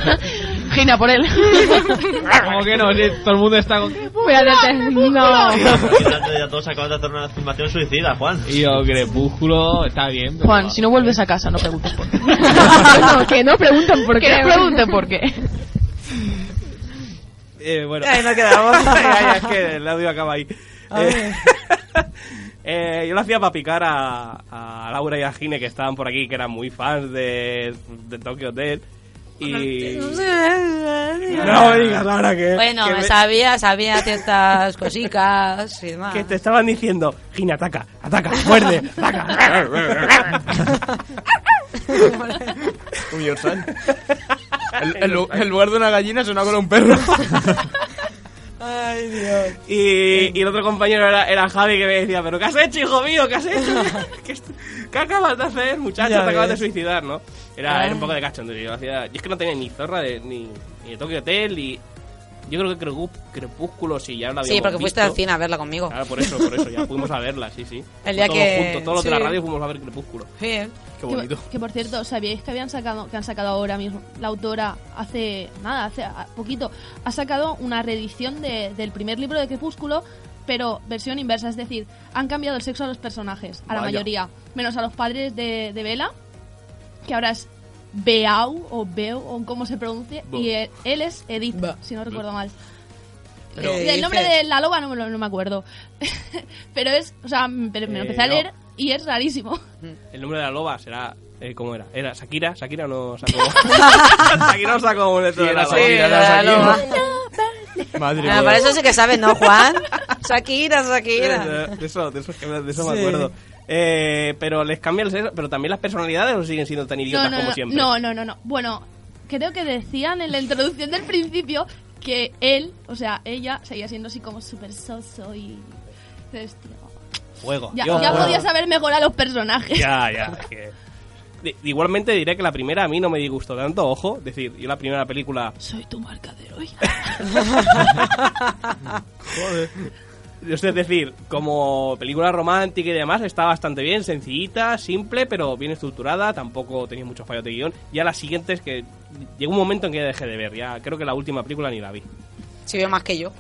Gina por él.
Como que no, si todo el mundo está con
Voy a hacerte- No.
ya todos acaban de hacer una afirmación suicida, Juan.
Y yo, Crepúsculo está bien. pero-
Juan, si no vuelves a casa, no preguntes por qué. no, que no pregunten por qué. Que no pregunten por qué.
Eh, bueno.
Ahí nos quedamos.
Ay, es que el audio acaba ahí. Eh, eh, yo lo hacía para picar a, a Laura y a Gine, que estaban por aquí, que eran muy fans de, de Tokyo Hotel. Y... No me digas ahora que...
Bueno,
que,
me sabía, sabía ciertas cositas y demás.
que te estaban diciendo, Gine, ataca, ataca, muerde, ataca.
Uy, en lugar de una gallina suena con un perro.
Ay, Dios.
Y, y el otro compañero era, era Javi que me decía, pero ¿qué has hecho, hijo mío? ¿Qué has hecho? ¿Qué, qué acabas de hacer, muchacho?
Ya
Te acabas de suicidar, ¿no? Era,
Ah.
era un poco de cachondeo. Yo, hacía- y es que no tenía ni zorra de, ni, ni de Tokyo Hotel, y yo creo que Crepú- Crepúsculo sí, ya la habíamos
Sí, porque fuiste
visto.
al cine a verla conmigo.
Claro, por eso, por eso, ya fuimos a verla, sí, sí.
El día
todos
que-
juntos, todos los de la radio fuimos a ver Crepúsculo.
Sí.
Qué
Que,
bonito.
que, por cierto, ¿sabíais que habían sacado, que han sacado ahora mismo la autora hace nada, hace poquito, ha sacado una reedición de- del primer libro de Crepúsculo, pero versión inversa, es decir, han cambiado el sexo a los personajes, a la
Vaya.
mayoría, menos a los padres de, de Bella, que ahora es Beau o Beu o como se pronuncie,
Bo.
y él, él es Edith, si no recuerdo mal.
Pero-
Y el nombre de la loba no me, lo, no me acuerdo. pero es, o sea, me, me lo
Eh,
empecé a
no.
leer y es rarísimo.
El nombre de la loba será... Eh, ¿Cómo era? ¿Era Shakira? Shakira no sacó... Shakira no sacó un
Sí, era
la
Shakira,
la
Shakira.
loba.
Madre
Ah,
mía.
para eso sí que sabes, ¿no, Juan? Shakira, Shakira.
De, de eso, de eso, de eso
Sí.
me acuerdo. Eh, pero les cambia el sexo, pero también las personalidades o siguen siendo tan idiotas
no,
como
no,
siempre.
No, no, no, no. Bueno, creo que decían en la introducción del principio que él, o sea, ella seguía siendo así como súper soso y,
Fuego.
ya,
yo
ya
fuego.
podías haber mejorado los personajes.
Ya, ya. que- Igualmente diré que la primera a mí no me disgustó tanto, ojo. Es decir, yo la primera película.
Soy tu marca de heroína.
Joder. Es decir, como película romántica y demás, está bastante bien, sencillita, simple, pero bien estructurada, tampoco tenía muchos fallos de guion. Ya las siguientes que llegó un momento en que ya dejé de ver, ya creo que la última película ni la vi.
Si veo más que yo.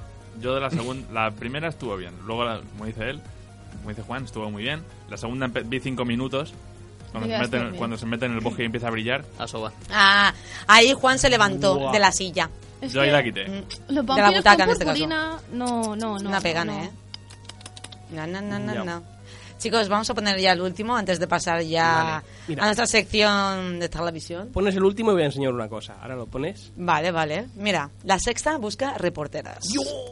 Yo de la segunda, la primera estuvo bien. Luego, la- como dice él, como dice Juan, estuvo muy bien. La segunda vi cinco minutos. Cuando se, mete, en-
bien.
cuando se mete en el bosque y empieza a brillar.
A soba.
Ah, ahí Juan se levantó de la silla.
Es
Yo ahí la quité.
Los
De la
vampiros
butaca,
con
en este caso.
purpurina, no, no, no.
Una pegana,
no.
¿eh? No, no, no, no,
Ya.
no. Chicos, vamos a poner ya el último antes de pasar ya
Vale, mira.
a nuestra sección de televisión.
Pones el último y voy a enseñar una cosa. Ahora lo pones.
Vale, vale. Mira, la sexta busca reporteras.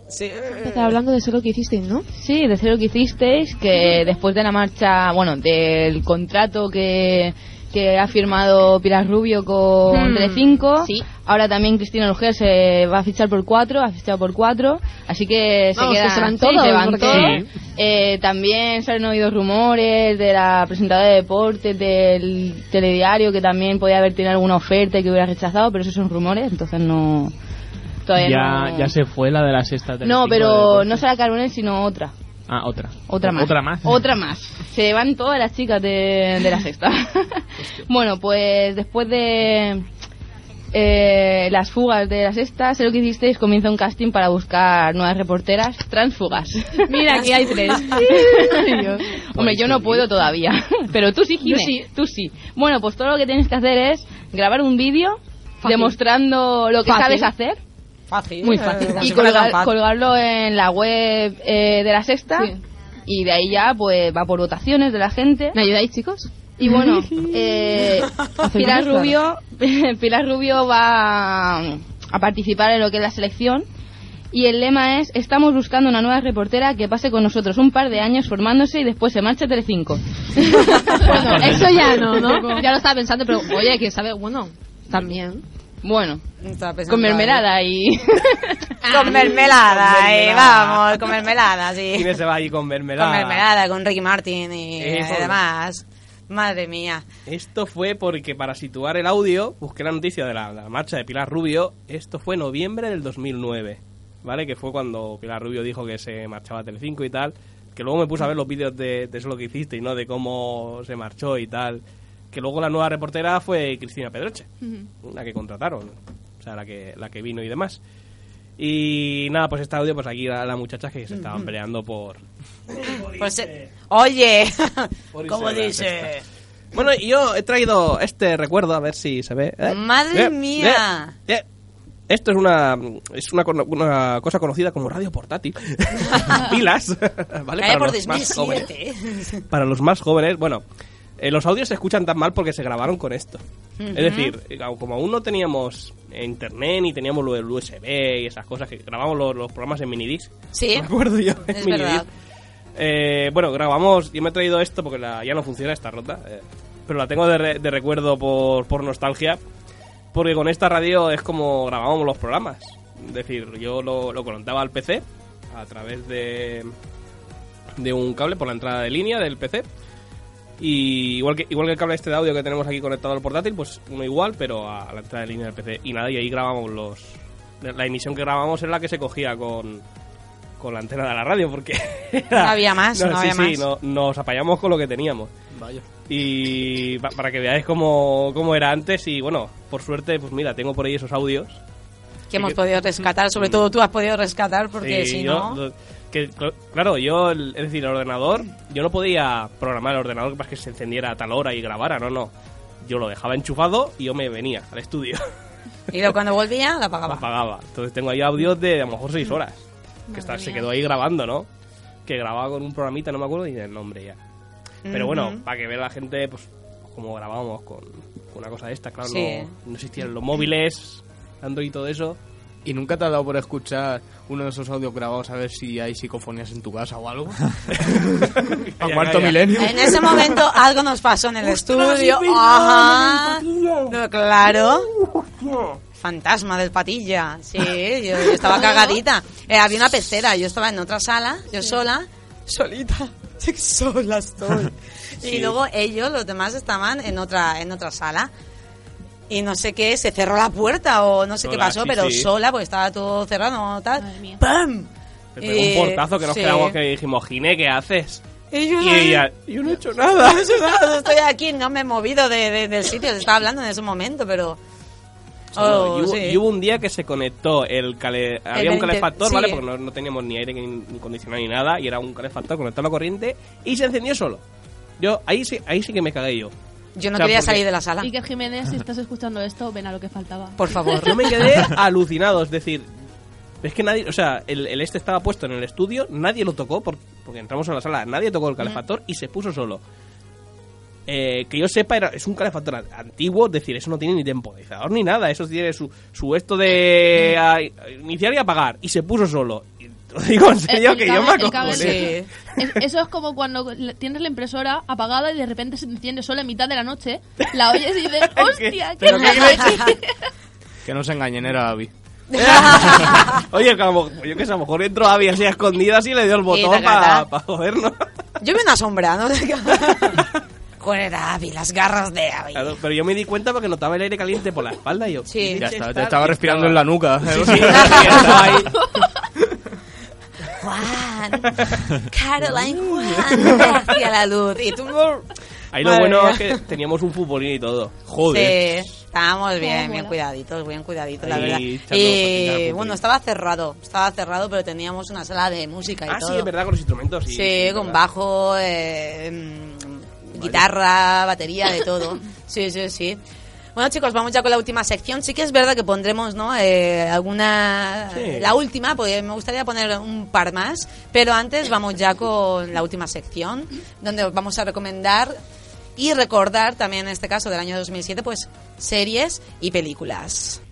Sí.
Estaba hablando de eso lo que hicisteis, ¿no?
Sí, de cero que hicisteis, que después de la marcha, bueno, del contrato que, que ha firmado Pilar Rubio con
Hmm,
Telecinco,
sí.
ahora también Cristina Lujer se va a fichar por cuatro, ha fichado por cuatro, así que se
Vamos,
queda,
que se van
sí,
todos,
se van
porque-
todos. Eh, también se han oído rumores de la presentadora de deportes del telediario que también podía haber tenido alguna oferta y que hubiera rechazado, pero esos son rumores, entonces no... Todavía
Ya,
no...
ya se fue la de la sexta
No, pero no será Carbonell, sino otra.
Ah, otra.
Otra más.
Otra más.
Otra más. Se van todas las chicas de, de la sexta. bueno, pues después de eh, las fugas de la sexta, sé lo que hicisteis, comienza un casting para buscar nuevas reporteras transfugas.
Mira, aquí hay tres.
Hombre, yo no puedo todavía. Pero tú sí,
sí.
Tú sí. Bueno, pues todo lo que tienes que hacer es grabar un vídeo demostrando lo que
Fácil.
sabes hacer
Fácil.
Muy fácil.
Eh,
y
fuera tan
colgar-
fácil.
colgarlo en la web eh, de la sexta
Sí.
y de ahí ya pues va por votaciones de la gente
¿Me ayudáis, chicos?
y bueno eh, Pilar. Rubio Pilar Rubio va a, participar en lo que es la selección y el lema es estamos buscando una nueva reportera que pase con nosotros un par de años formándose y después se marcha a Telecinco
Bueno, eso ya no, ¿no? Ya lo estaba pensando, pero oye, quién sabe, bueno, también.
Bueno con mermelada y
Con mermelada,
Con
eh,
mermelada.
vamos, con mermelada, sí.
¿Quién se va ahí con mermelada?
Con mermelada, con Ricky Martin y
Eso.
demás. Madre mía.
Esto fue porque para situar el audio busqué la noticia de la, la marcha de Pilar Rubio. Esto fue noviembre del 2009, ¿vale? Que fue cuando Pilar Rubio dijo que se marchaba a Telecinco y tal. Que luego me puse a ver los vídeos de, de eso lo que hiciste y no de cómo se marchó y tal. Que luego la nueva reportera fue Cristina Pedroche, la que contrataron, o sea, la que, la que vino y demás. Y nada, pues este audio, pues aquí la, la muchacha que se estaban peleando por...
Pues, eh, oye,
Por
¿cómo dice?
Bueno, y yo he traído este recuerdo, a ver si se ve. ¿eh?
Madre
Eh,
mía.
eh, eh. Esto es una, es una, una cosa conocida como radio portátil. Pilas. ¿Vale?
Por
los más jóvenes.
2007.
Para los más jóvenes, bueno, eh, los audios se escuchan tan mal porque se grabaron con esto. Es decir, eh, como aún no teníamos internet ni teníamos lo del USB y esas cosas que grabamos los, los programas en minidisc.
Sí.
Me acuerdo yo en
Es
minidisc. Eh, bueno, grabamos. Yo me he traído esto porque la- ya no funciona, está rota. eh, pero la tengo de, re- de recuerdo por, por nostalgia. Porque con esta radio es como grabábamos los programas. Es decir, yo lo, lo conectaba al PC a través de, de un cable por la entrada de línea del PC. Y igual que, igual que el cable este de audio que tenemos aquí conectado al portátil, pues uno igual, pero a la entrada de línea del PC. Y nada, y ahí grabamos los. La emisión que grabamos era la que se cogía con, con la antena de la radio, porque.
No había más, no
sí,
había
sí,
más.
no- nos apañamos con lo que teníamos.
Vaya.
Y pa- para que veáis cómo, cómo era antes, y bueno, por suerte, pues mira, tengo por ahí esos audios.
Que hemos
que-
podido rescatar, sobre todo tú has podido rescatar, porque
Sí,
si
yo-
no...
que, cl- claro, yo, el- es decir, el ordenador, yo no podía programar el ordenador para que se encendiera a tal hora y grabara, no, no. Yo lo dejaba enchufado y yo me venía al estudio.
Y luego cuando volvía, la
Lo
apagaba.
apagaba. Entonces tengo ahí audios de a lo mejor seis horas. Que está, se quedó ahí grabando, ¿no? Que grababa con un programita, no me acuerdo ni el nombre ya. Pero bueno,
Ujú.
para que vea la gente, pues, como grabábamos con, con una cosa de esta, claro,
Sí.
no, no existían los móviles, Android y todo eso.
¿Y nunca te ha dado por escuchar uno de esos audios grabados a ver si hay psicofonías en tu casa o algo? a cuarto milenio.
En ese momento algo nos pasó en el estudio. Ajá. No, claro. Fantasma del patilla. Sí, yo, yo estaba cagadita. Eh, había una pecera, yo estaba en otra sala, yo sola, solita, sola estoy.
Sí.
Y luego ellos, los demás, estaban en otra, en otra sala. Y no sé qué, se cerró la puerta o no sé qué pasó,
sí,
pero
sí.
sola, porque estaba todo cerrado, tal. ¡Pam!
Me pegó
Eh,
un portazo que nos
sí.
quedamos que dijimos, Gine, ¿qué haces?
Y yo,
Y ella, yo no he hecho nada.
No he hecho nada, estoy aquí, no me he movido de, de- del sitio, se estaba hablando en ese momento, pero... Oh,
y, hubo,
sí.
y hubo un día que se conectó el cale... había un calefactor,
sí.
¿vale? Porque no, no teníamos ni aire ni, ni acondicionado ni nada y era un calefactor conectado a la corriente y se encendió solo. Yo ahí sí, ahí sí que me cagué yo.
Yo no
O sea,
quería
porque-
salir de la sala.
Iker Jiménez, si estás escuchando esto, ven a lo que faltaba.
Por favor.
Yo me quedé alucinado, es decir, es que nadie, o sea, el, el este estaba puesto en el estudio, nadie lo tocó por- porque entramos en la sala, nadie tocó el calefactor y se puso solo. Eh, que yo sepa, era, es un calefactor an- antiguo, es decir, eso no tiene ni temporizador ni nada, eso tiene su, su esto de a- iniciar y apagar, y se puso solo. Y lo digo en serio
El
que
cable-
yo me
el. Es- eso es como cuando tienes la impresora apagada y de repente se enciende sola en mitad de la noche, la oyes y dices, ¡hostia! ¿Qué
qué
pasa aquí?".
Que no se engañen, era Abby.
Oye, a mejor- yo que sé, a lo mejor entró Abby así a escondidas y le dio el botón para jodernos.
Yo vi una sombra, ¿no? ¿Cuál era Abby? Las garras de Abby.
Claro, pero yo me di cuenta porque notaba el aire caliente por la espalda y yo.
Sí.
Ya está, te estaba respirando en la nuca.
Sí, sí, estaba ahí.
Juan, Caroline Juan, hacia la luz. Y tú...
Ahí lo bueno
mía.
es que teníamos un futbolín y todo.
Sí, estábamos bien, bien cuidaditos, bien cuidaditos, la verdad. Y
fútbol.
bueno, estaba cerrado, estaba cerrado, pero teníamos una sala de música y
Ah,
todo.
sí, es verdad, con los instrumentos. Sí,
con
verdad.
bajo, eh, guitarra, batería, de todo. Sí, sí, sí. Bueno, chicos, vamos ya con la última sección. Sí que es verdad que pondremos, ¿no? Eh, alguna...
Sí.
La última, porque me gustaría poner un par más. Pero antes vamos ya con la última sección, donde os vamos a recomendar y recordar también en este caso del año 2007, pues series y películas.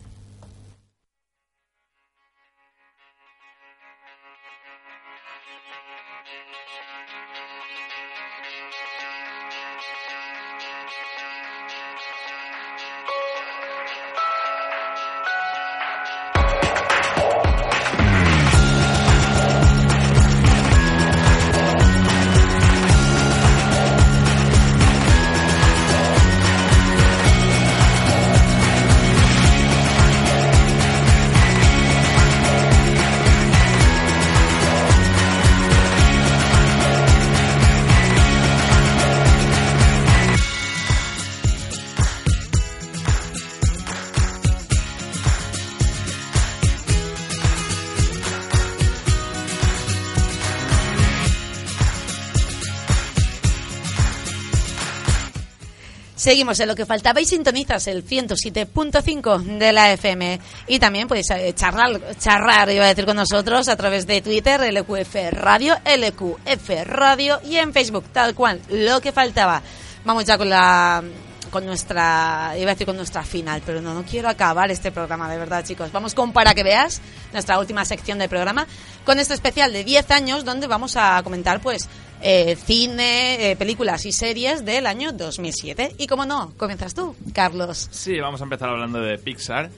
Seguimos en lo que faltaba y sintonizas el 107.5 de la FM. Y también puedes eh, charlar, iba a decir con nosotros, a través de Twitter, LQF Radio, LQF Radio y en Facebook, tal cual, lo que faltaba. Vamos ya con la con nuestra, iba a decir con nuestra final, pero no, no quiero acabar este programa, de verdad, chicos. Vamos con Para que veas, nuestra última sección del programa, con este especial de 10 años, donde vamos a comentar, pues, eh, cine, eh, películas y series del año 2007. Y como no, comienzas tú, Carlos.
Sí, vamos a empezar hablando de Pixar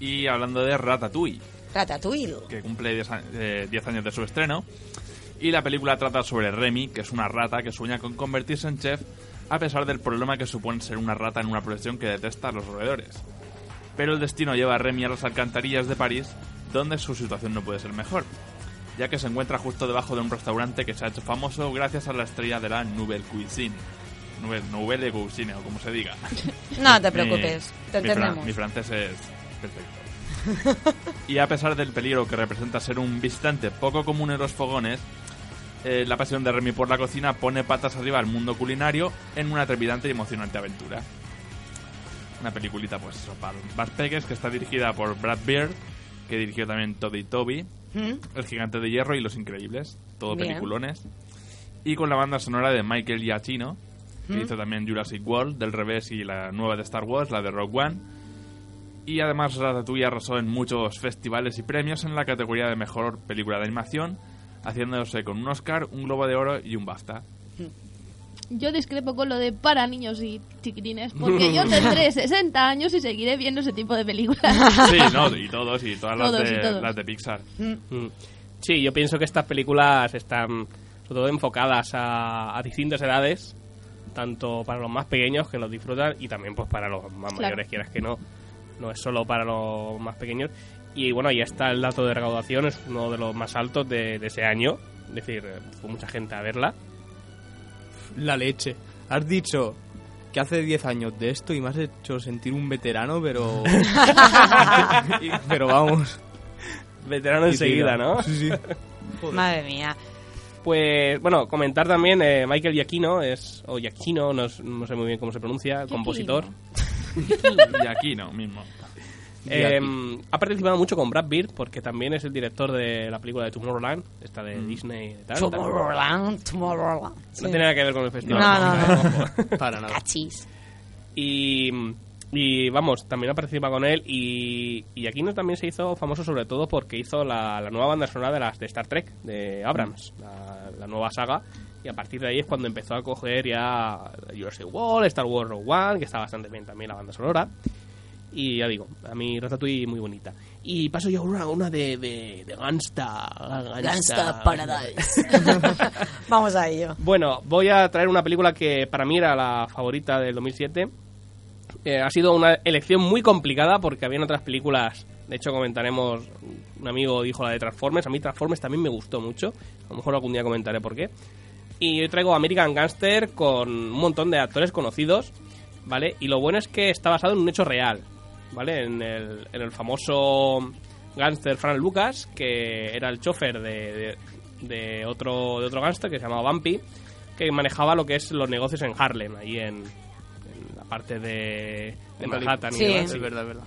y hablando de Ratatouille,
Ratatouille.
que cumple 10 a- eh, 10 años de su estreno. Y la película trata sobre Remy, que es una rata que sueña con convertirse en chef a pesar del problema que supone ser una rata en una profesión que detesta a los roedores. Pero el destino lleva a Remy a las alcantarillas de París, donde su situación no puede ser mejor, ya que se encuentra justo debajo de un restaurante que se ha hecho famoso gracias a la estrella de la Nouvelle Cuisine. Nouvelle, Nouvelle Cuisine, o como se diga.
No te
Mi-
preocupes, te
mi, fran-
entendemos.
mi francés es perfecto. Y a pesar del peligro que representa ser un visitante poco común en los fogones, eh, la pasión de Remy por la cocina pone patas arriba al mundo culinario en una trepidante y emocionante aventura. Una peliculita, pues para peques, que está dirigida por Brad Beard, que dirigió también Todd y Toby,
¿Mm?
El Gigante de Hierro y Los Increíbles, todo
Bien.
peliculones. Y con la banda sonora de Michael Giacchino, que
¿Mm?
hizo también Jurassic World, del revés, y la nueva de Star Wars, la de Rogue One. Y además Ratatouille arrasó en muchos festivales y premios en la categoría de mejor película de animación, haciéndose con un Oscar, un Globo de Oro y un BAFTA.
Yo discrepo con lo de para niños y chiquitines, porque yo tendré 60 años y seguiré viendo ese tipo de películas.
Sí, no, y todos, y todas
Todos
las,
y
de,
todos.
las de Pixar.
Mm. Sí, yo pienso que estas películas están sobre todo enfocadas a, a distintas edades, tanto para los más pequeños que los disfrutan y también pues para los más
Claro.
mayores, quieras que no. No es solo para los más pequeños. Y bueno, ahí está el dato de recaudación, es uno de los más altos de, de ese año. Es decir, eh, fue mucha gente a verla.
La leche. Has dicho que hace 10 años de esto y me has hecho sentir un veterano, pero... Pero vamos.
Veterano enseguida, ¿no?
Sí, sí.
Madre mía.
Pues bueno, comentar también eh, Michael Giacchino es o Giacchino, no, es- no sé muy bien cómo se pronuncia, compositor.
Y aquí no, mismo.
Eh, ha participado mucho con Brad Pitt porque también es el director de la película de Tomorrowland, esta de Disney y tal.
Tomorrowland, Tomorrowland.
No
Sí.
tiene nada que ver con el festival.
No, no, no.
Para nada.
Cachis.
Y, y vamos, también ha participado con él y, y Aquino también se hizo famoso sobre todo porque hizo la, la nueva banda sonora de las de Star Trek, de Abrams, la, la nueva saga. Y a partir de ahí es cuando empezó a coger ya Jurassic World, Star Wars Rogue One, que está bastante bien también la banda sonora. Y ya digo, a mí Ratatouille muy bonita. Y paso yo a una, una de, de, de Gangsta.
Gangsta Paradise. Vamos a ello.
Bueno, voy a traer una película que para mí era la favorita del 2007. Eh, ha sido una elección muy complicada porque habían otras películas. De hecho, comentaremos. Un amigo dijo la de Transformers. A mí Transformers también me gustó mucho. A lo mejor algún día comentaré por qué. Y hoy traigo American Gangster con un montón de actores conocidos. ¿Vale? Y lo bueno es que está basado en un hecho real. ¿Vale? En el, en el famoso gángster Frank Lucas, que era el chofer de, de, de otro, de otro gángster que se llamaba Bumpy, que manejaba lo que es los negocios en Harlem, ahí en, en la parte de, de Manhattan y
Sí.
demás.
Es verdad, es verdad.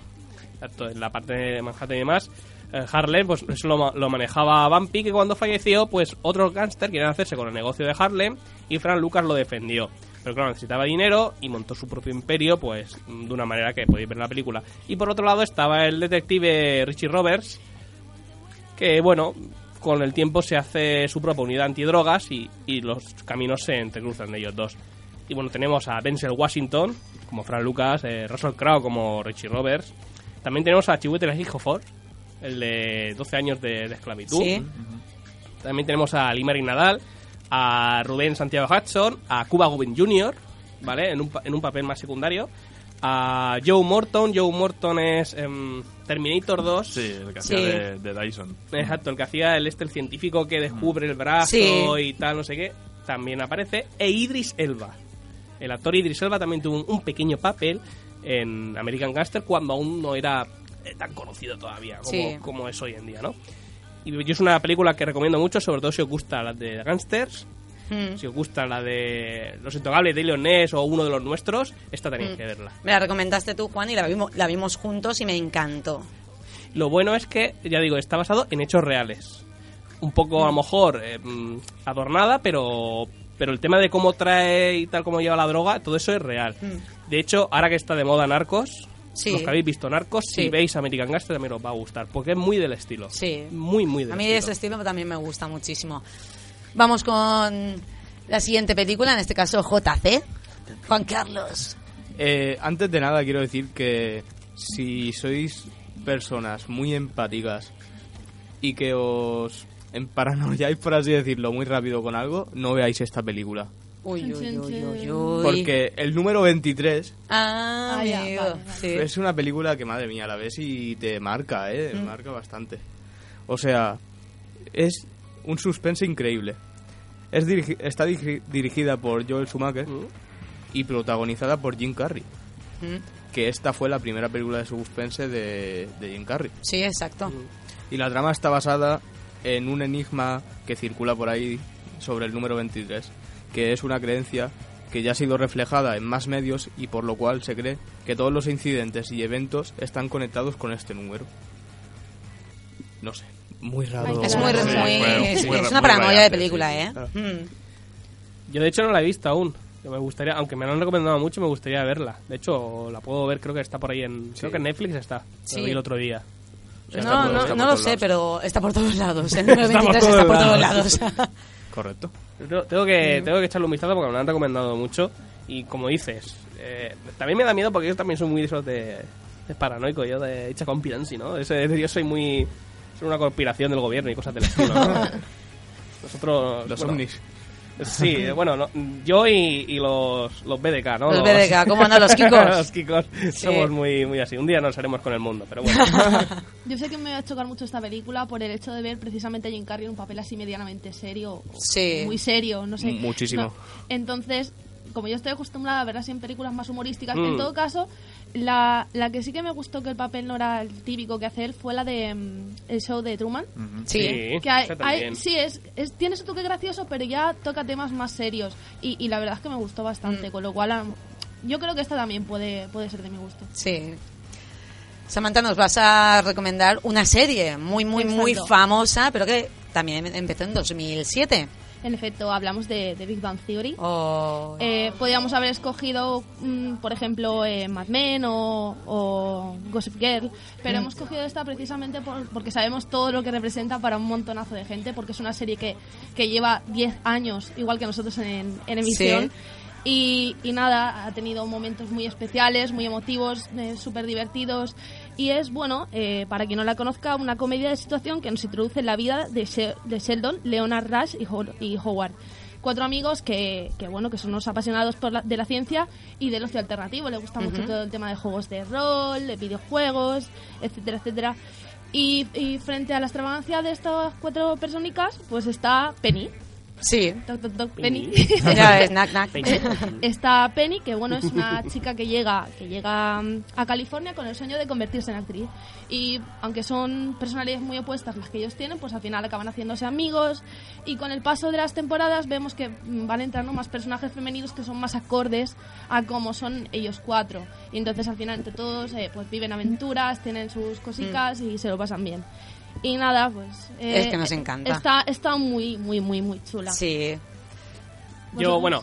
Exacto, en la parte de Manhattan y demás. eh, Harlem, pues eso lo, lo manejaba Bumpy, que cuando falleció, pues otros gángster querían hacerse con el negocio de Harlem y Frank Lucas lo defendió. Pero claro, necesitaba dinero y montó su propio imperio, pues de una manera que podéis ver en la película. Y por otro lado estaba el detective Richie Roberts, que bueno, con el tiempo se hace su propia unidad antidrogas y, y los caminos se entrecruzan de ellos dos. Y bueno, tenemos a Denzel Washington como Frank Lucas, eh, Russell Crowe como Richie Roberts. También tenemos a Chiwetel Ejiofor, el de 12 años de, de esclavitud.
Sí.
También tenemos a Limerick Nadal, a Rubén Santiago Hudson, a Cuba Gooding Jr., ¿vale? En un, pa- en un papel más secundario. A Joe Morton. Joe Morton es em, Terminator 2.
Sí, el que hacía de, de Dyson.
Exacto, el que hacía el este el científico que descubre el brazo
Sí.
y tal, no sé qué, también aparece. E Idris Elba. El actor Idris Elba también tuvo un, un pequeño papel en American Gangster cuando aún no era eh, tan conocido todavía como,
Sí.
como es hoy en día, ¿no? Y yo es una película que recomiendo mucho, sobre todo si os gusta la de Gangsters,
Mm.
si os gusta la de Los Intocables de Leon Ness o uno de los nuestros, esta tenéis
Mm.
que verla.
Me la recomendaste tú, Juan, y la vimos, la vimos juntos y me encantó.
Lo bueno es que, ya digo, está basado en hechos reales. Un poco, a lo mejor, eh, mm, adornada, pero, pero el tema de cómo trae y tal, cómo lleva la droga, todo eso es real. De hecho, ahora que está de moda Narcos,
Sí.
los que habéis visto Narcos, si
Sí.
veis American Gangster también os va a gustar, porque es muy del estilo.
Sí.
Muy, muy del
A mí
estilo.
ese estilo también me gusta muchísimo. Vamos con la siguiente película, en este caso JC. Juan Carlos.
Eh, antes de nada quiero decir que si sois personas muy empáticas y que os emparanoiáis, por así decirlo, muy rápido con algo, no veáis esta película.
Uy, uy, uy, uy, uy.
Porque el número 23
Ah,
Ah, ya,
amigo,
vale,
sí.
es una película que, madre mía, la ves y te marca, ¿eh?
Mm.
Marca bastante. O sea, es un suspense increíble. Es dirigi- está dirigi- dirigida por Joel Schumacher y protagonizada por Jim Carrey.
Mm,
Que esta fue la primera película de suspense de, de Jim Carrey.
Sí, exacto.
Y la trama está basada en un enigma que circula por ahí sobre el número 23, que es una creencia que ya ha sido reflejada en más medios y por lo cual se cree que todos los incidentes y eventos están conectados con este número. No sé, muy raro.
Es muy,
Sí,
muy- es,
muy-
es una paranoia de película,
sí,
¿eh?
claro.
Mm.
Yo, de hecho, no la he visto aún. Me gustaría, aunque me la han recomendado mucho, me gustaría verla. De hecho, la puedo ver, creo que está por ahí en... Creo que en Netflix está.
Sí.
Lo vi el otro día. O sea, está
No,
por-
no, lo sé, pero está por todos lados. El número
Está por
23 está
todos
por todos
lados.
Correcto.
Tengo, tengo que, tengo que echarle un vistazo porque me lo han recomendado mucho. Y como dices, eh, también me da miedo porque yo también soy muy de esos de, de paranoico, yo de hecha conspiracy, ¿no? Ese- yo soy muy. Soy una conspiración del gobierno y cosas del estilo, ¿no? Nosotros...
Los
bueno,
ovnis.
Sí, bueno, no, yo y, y los, los BDK, ¿no?
Los BDK, ¿cómo no? Los Kikos.
los Kikos
Sí.
somos muy, muy así. Un día nos haremos con el mundo, pero bueno.
Yo sé que me va a chocar mucho esta película por el hecho de ver precisamente a Jim Carrey en un papel así medianamente serio.
Sí.
Muy serio, no sé.
Muchísimo.
No. Entonces, como yo estoy acostumbrada a ver así en películas más humorísticas,
Mm.
en todo caso, la, la que sí que me gustó que el papel no era el típico que hace él fue la de mm, el show de Truman.
Sí.
Sí,
Que hay- sí, es, es, tiene su toque gracioso, pero ya toca temas más serios. Y, y la verdad es que me gustó
Mm.
bastante, con lo cual yo creo que esta también puede, puede ser de mi gusto.
Sí. Samantha, nos vas a recomendar una serie muy, muy, muy famosa, pero que también empezó en 2007.
En efecto, hablamos de, de Big Bang Theory.
Oh.
Eh, podríamos haber escogido, mm, por ejemplo, eh, Mad Men o, o Gossip Girl, pero
Mm.
hemos cogido esta precisamente por- porque sabemos todo lo que representa para un montonazo de gente, porque es una serie que, que lleva 10 años, igual que nosotros en, en emisión. Y, y nada, ha tenido momentos muy especiales, muy emotivos, eh, súper divertidos. Y es, bueno, eh, para quien no la conozca, una comedia de situación que nos introduce en la vida de, She- de Sheldon, Leonard Rush y, Ho- y Howard. Cuatro amigos que, que, bueno, que son unos apasionados por la- de la ciencia y del ocio alternativo. Les gusta mucho todo el tema de juegos de rol, de videojuegos, etcétera, etcétera. Y, y frente a la extravagancia de estas cuatro personicas, pues está Penny.
Sí.
Toc, toc, toc, Penny. Está Penny, que bueno, es una chica que llega, que llega mm, a California con el sueño de convertirse en actriz. Y aunque son personalidades muy opuestas las que ellos tienen, pues al final acaban haciéndose amigos. Y con el paso de las temporadas vemos que mm, van entrando más personajes femeninos que son más acordes a cómo son ellos cuatro. Y entonces al final entre todos eh, pues viven aventuras, tienen sus cositas y se lo pasan bien. Y nada, pues...
Es que nos encanta.
Está, está muy, muy, muy, muy chula.
Sí.
Yo, bueno,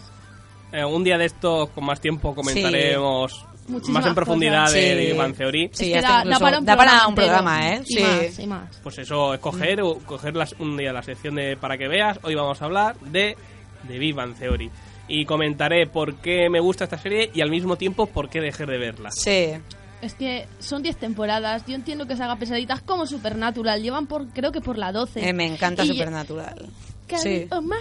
eh, un día de esto, con más tiempo, comentaremos
Muchísimas
más en profundidad
cosas.
de,
Sí.
Big Bang Theory.
Sí,
Es que da- para un
da para
programa
un programa,
entero.
¿eh?
Y
Sí.
más, y más.
Pues eso, escoger, o coger las- un día la sección de para que veas. Hoy vamos a hablar de, de Big Bang Theory. Y comentaré por qué me gusta esta serie y al mismo tiempo por qué dejé de verla.
Sí.
Es que son 10 temporadas. Yo entiendo que se haga pesaditas como Supernatural. Llevan por, creo que por la 12.
Eh, me encanta
Y-
Supernatural.
Carry
Sí.
on my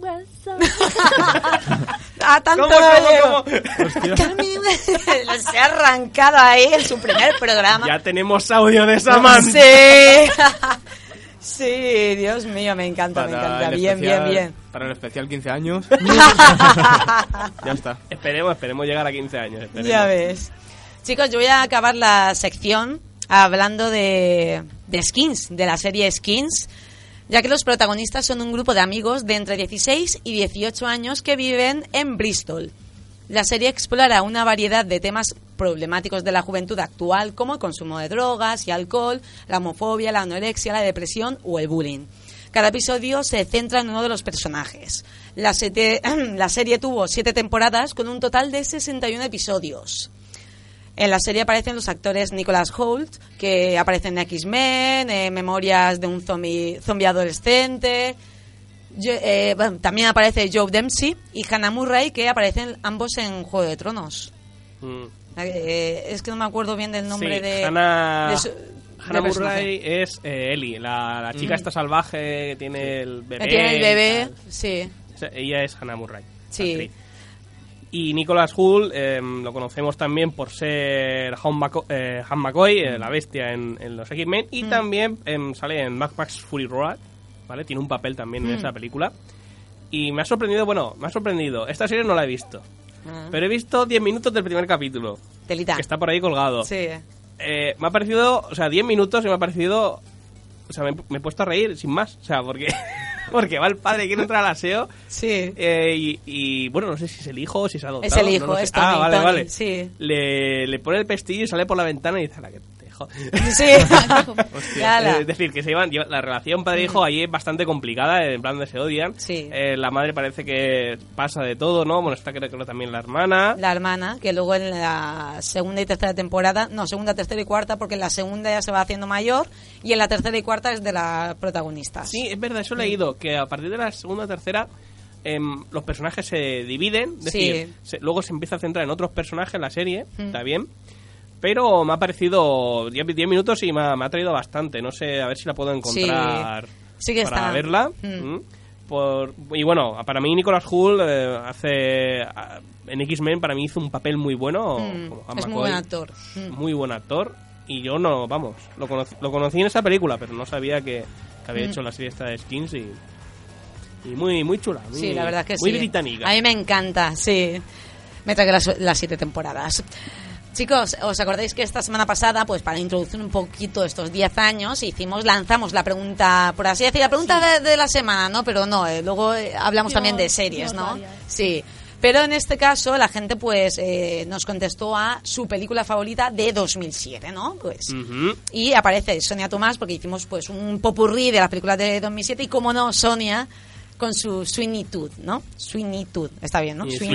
wayward soul.
Ah, tanto
¿Cómo, cómo.
Carmen, Se ha arrancado ahí en su primer programa.
Ya tenemos audio de Samantha.
Sí. Sí, Dios mío, me encanta, me encanta.
el
Bien, bien,
especial-
bien.
Para el especial 15 años. ya está.
Esperemos, esperemos llegar a 15 años. esperemos.
Ya ves. Chicos, yo voy a acabar la sección hablando de, de Skins, de la serie Skins, ya que los protagonistas son un grupo de amigos de entre 16 y 18 años que viven en Bristol. La serie explora una variedad de temas problemáticos de la juventud actual, como el consumo de drogas y alcohol, la homofobia, la anorexia, la depresión o el bullying. Cada episodio se centra en uno de los personajes. La, la serie tuvo siete temporadas con un total de 61 episodios. En la serie aparecen los actores Nicholas Holt, que aparecen en X-Men, eh, Memorias de un zombie, zombie adolescente. Yo- eh, bueno, también aparece Joe Dempsey y Hannah Murray, que aparecen ambos en Juego de Tronos.
Mm.
Eh, es que no me acuerdo bien del nombre
Sí,
de.
Hannah,
de su-
Hannah
del personaje.
Murray es eh, Ellie, la, la chica
Mm.
esta salvaje que tiene el bebé.
Tiene el bebé, sí.
O sea, ella es Hannah Murray.
Sí.
actriz. Y Nicholas Hull eh, lo conocemos también por ser Han, Maco- eh, Han McCoy, eh, la bestia en, en los X-Men, y
Mm.
también em, sale en Mad Max Fury Road, ¿vale? Tiene un papel también en
Mm.
esa película. Y me ha sorprendido, bueno, me ha sorprendido. Esta serie no la he visto.
Ah.
Pero he visto 10 minutos del primer capítulo.
Telita.
Que está por ahí colgado.
Sí.
Eh, me ha parecido, o sea, 10 minutos y me ha parecido. O sea, me, me he puesto a reír sin más. O sea, porque, porque va el padre quiere entrar al aseo.
Sí.
eh, y, y, bueno, no sé si es el hijo o si es adoptado.
Es el
no
hijo,
lo sé.
es Tony,
Ah, vale,
Tony,
vale.
sí.
Le, le pone el pestillo y sale por la ventana y dice, "Ala, que te jodas".
Sí.
Es decir, que se llevan, lleva- la relación padre-hijo ahí es bastante complicada, en plan de se odian.
Sí.
Eh, la madre parece que pasa de todo, ¿no? Bueno, está creo que también la hermana.
La hermana, que luego en la segunda y tercera temporada, no, segunda, tercera y cuarta, porque en la segunda ya se va haciendo mayor y en la tercera y cuarta es de las protagonistas.
Sí, es verdad, eso he leído, que a partir de la segunda o tercera em, los personajes se dividen, es
Sí.
decir, se- luego se empieza a centrar en otros personajes la serie,
Mm.
está bien, pero me ha parecido 10 10 minutos y me ha, me ha traído bastante, no sé, a ver si la puedo encontrar.
Sí que
para
está.
verla.
Mm.
Mm. Por, y bueno, para mí Nicolas Hull eh, hace en X-Men para mí hizo un papel muy bueno.
Mm,
como
es muy buen actor. Mm.
Muy buen actor. Y yo no, vamos, lo, conocí, lo conocí en esa película, pero no sabía que, que había
Mm.
hecho la serie esta de Skins y, y muy, muy chula. Muy,
Sí, la verdad que
muy
sí.
británica.
A mí me encanta, sí. Me trae las, las siete temporadas. Chicos, ¿os acordáis que esta semana pasada, pues para introducir un poquito estos 10 años, hicimos, lanzamos la pregunta, por así decir, la pregunta de, de la semana, ¿no? Pero no, eh, luego eh, hablamos también de series, ¿no?
varias.
Sí. Pero en este caso la gente pues eh, nos contestó a su película favorita de 2007, ¿no? Pues y aparece Sonia Tomás porque hicimos pues un popurrí de las películas de 2007 y como no Sonia con su Todd, ¿no? Todd, está bien, ¿no?
Sí.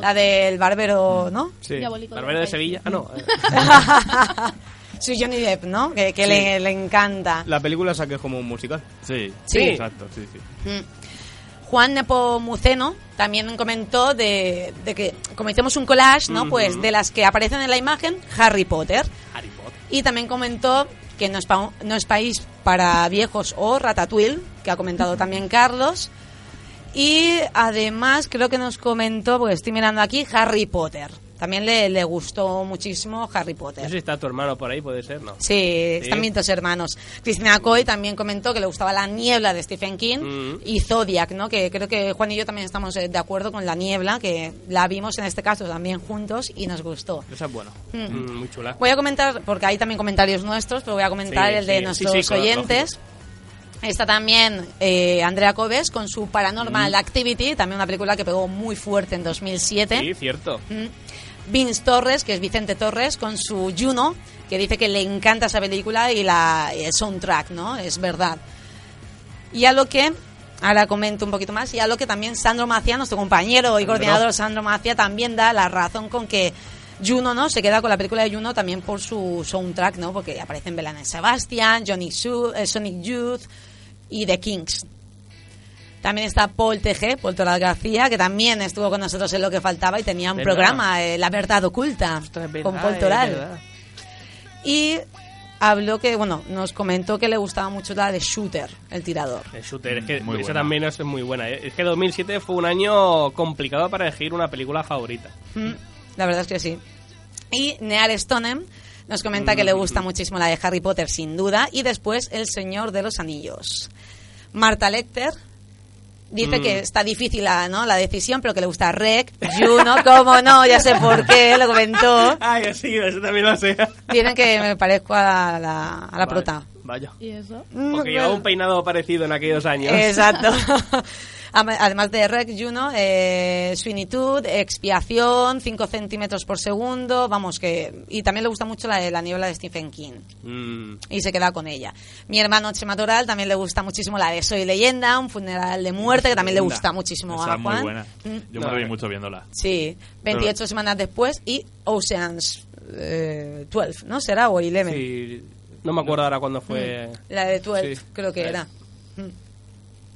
La del barbero, ¿no?
Sí.
Diabólico de.
Sevilla. Ah, no.
Su Johnny Depp, ¿no? Que, que
Sí.
le, le encanta.
La película saqué como un musical.
Sí,
Sí.
exacto, sí, sí.
Mm. Juan Nepomuceno también comentó de, de que, como hicimos un collage, ¿no? Pues de las que aparecen en la imagen, Harry Potter.
Harry Potter.
Y también comentó que no es, pa- no es país para viejos o Ratatouille, que ha comentado también Carlos. Y además creo que nos comentó, pues estoy mirando aquí, Harry Potter. También le, le gustó muchísimo Harry
No
Potter.
sé si está tu hermano por ahí, puede ser, ¿no?
Sí, están mis dos hermanos. Cristina Coy también comentó que le gustaba La Niebla de Stephen King
Mm.
y Zodiac, ¿no? Que creo que Juan y yo también estamos eh, de acuerdo con La Niebla, que la vimos en este caso también juntos y nos gustó.
Esa es buena.
Mm.
Mm, muy chula.
Voy a comentar, porque hay también comentarios nuestros, pero voy a comentar
Sí,
el de
sí,
nuestros
sí, sí,
oyentes. Está también eh, Andrea Coves con su Paranormal
Mm.
Activity, también una película que pegó muy fuerte en 2007.
Sí, cierto.
Mm. Vince Torres, que es Vicente Torres, con su Juno, que dice que le encanta esa película y la el soundtrack, ¿no? Es verdad. Y a lo que, ahora comento un poquito más, y a lo que también Sandro Macia, nuestro compañero y
Sandro.
coordinador Sandro Macia, también da la razón con que Juno, ¿no? Se queda con la película de Juno también por su soundtrack, ¿no? Porque aparecen Belén Sebastian, Johnny Su, eh, Sonic Youth y The Kings. También está Paul TG, Paul Toral García, que también estuvo con nosotros en Lo que faltaba y tenía un
¿Verdad?
programa, eh, La Verdad Oculta,
Ostras,
con Paul Toral. Y habló que, bueno, nos comentó que le gustaba mucho la de Shooter, el tirador.
El shooter, es que
Muy
esa
buena.
también es muy buena. ¿eh? Es que 2007 fue un año complicado para elegir una película favorita.
Mm, La verdad es que sí. Y Neal Stonem nos comenta que le gusta muchísimo la de Harry Potter, sin duda, y después El Señor de los Anillos. Marta Lecter dice
Mm.
que está difícil la, ¿no? la decisión, pero que le gusta Rec, Juno, cómo no, ya sé por qué, lo comentó.
Ay, sí, eso también lo sé.
Dicen que me parezco a la, a la prota.
Vaya.
¿Y eso?
Porque llevaba un peinado parecido en aquellos años.
Exacto. Además de Rec Juno, eh, Todd, Expiación, 5 centímetros por segundo, vamos que... Y también le gusta mucho la de La niebla de Stephen King.
Mm,
Y se queda con ella. Mi hermano Chema Toral también le gusta muchísimo la de Soy Leyenda, un funeral de muerte, que también le gusta muchísimo
Esa
a
es muy
Juan.
buena.
Mm.
Yo
No,
me reí
eh.
mucho viéndola.
Sí, 28 semanas después y Oceans eh, 12, ¿no? ¿Será? O 11.
sí, no me acuerdo ahora cuándo fue.
La de 12,
Sí.
creo que era.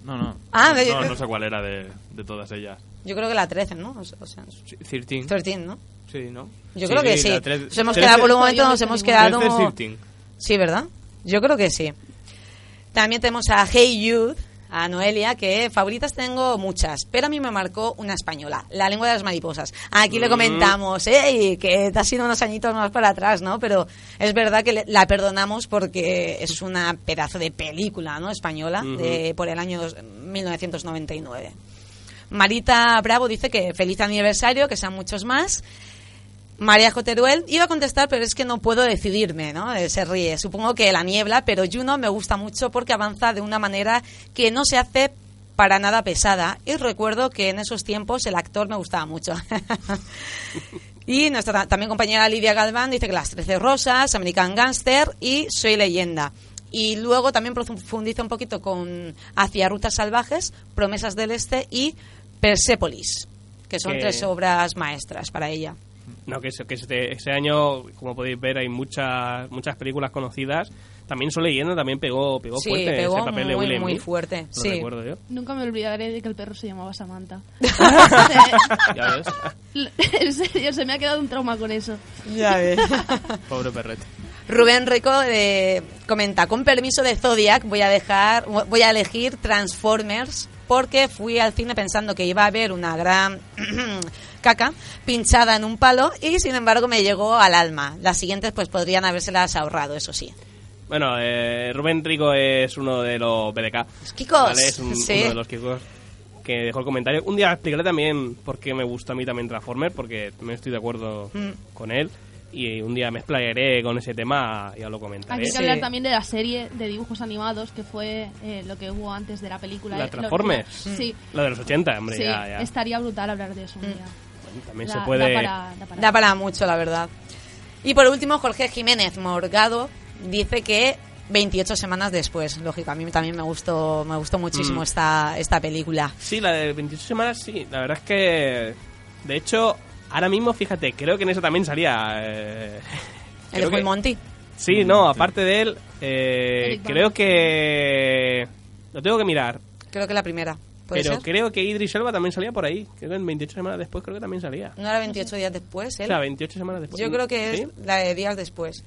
No, no.
Ah,
no,
de-
no, no sé cuál era de, de todas ellas.
Yo creo que la 13, ¿no? O- Oceans
13.
13, ¿no?
Sí, ¿no?
Yo creo que sí.
la
Nos hemos
13
quedado por un momento, nos hemos quedado...
13, 13.
Sí, ¿verdad? Yo creo que sí. También tenemos a Hey Youth, a Noelia, que favoritas tengo muchas, pero a mí me marcó una española, La lengua de las mariposas. Aquí le
Mm.
comentamos, ¡eh! Que te has ido unos añitos más para atrás, ¿no? Pero es verdad que le- la perdonamos porque es una pedazo de película, ¿no? Española, de, por el año dos- 1999. Marita Bravo dice que feliz aniversario, que sean muchos más. María Joteruel iba a contestar, pero es que no puedo decidirme, ¿no? Eh, Se ríe. Supongo que la niebla, pero Juno me gusta mucho porque avanza de una manera que no se hace para nada pesada. Y recuerdo que en esos tiempos el actor me gustaba mucho. y nuestra ta- también compañera Lidia Galván dice que Las Trece Rosas, American Gangster y Soy Leyenda. Y luego también profundiza un poquito con Hacia Rutas Salvajes, Promesas del Este y Persepolis, que son
Que-
tres obras maestras para ella.
No, que, ese, que este, ese año, como podéis ver, hay muchas muchas películas conocidas. También Soy Leyenda también pegó, pegó
Sí,
fuerte
pegó
ese papel de
muy,
William
muy fuerte,
Lo
sí.
recuerdo yo.
Nunca me olvidaré de que el perro se llamaba Samantha.
Ya ves.
en serio, se me ha quedado un trauma con eso.
Ya ves.
Pobre perrete.
Rubén Rico eh, comenta, con permiso de Zodiac voy a dejar, voy a elegir Transformers porque fui al cine pensando que iba a haber una gran caca pinchada en un palo y sin embargo me llegó al alma. Las siguientes pues podrían habérselas ahorrado, eso sí.
Bueno, eh, Rubén Rico es uno de los BDK.
Kikos,
¿vale? Es un-
sí.
uno de los Kikos que dejó el comentario. Un día explicaré también por qué me gusta a mí también Transformer, porque también estoy de acuerdo
Mm.
con él. Y un día me explayaré con ese tema, ya lo comentaré.
Aquí hay que hablar también de la serie de dibujos animados que fue eh, lo que hubo antes de la película.
La
Eh, lo-
Transformers.
lo- sí.
La de los 80, hombre,
Sí,
ya, ya.
estaría brutal hablar de eso un día.
También
Da-
se puede...
da para- da para-
Da para mucho, la verdad. Y por último, Jorge Jiménez Morgado dice que 28 semanas después, lógico, a mí también me gustó, me gustó muchísimo
Mm.
esta, esta película.
Sí, la de 28 semanas, sí. La verdad es que... De hecho, ahora mismo, fíjate, creo que en eso también salía... eh,
El
creo
de Full
que-
Monty.
Sí, no, aparte de él, eh, creo que... Lo tengo que mirar.
Creo que la primera. ¿Puede
Pero
ser?
creo que Idris Elba también salía por ahí. Creo que en 28 semanas después creo que también salía.
¿No era 28 días después él?
O sea, 28 semanas después.
Yo creo que es
¿Sí?
la de días después.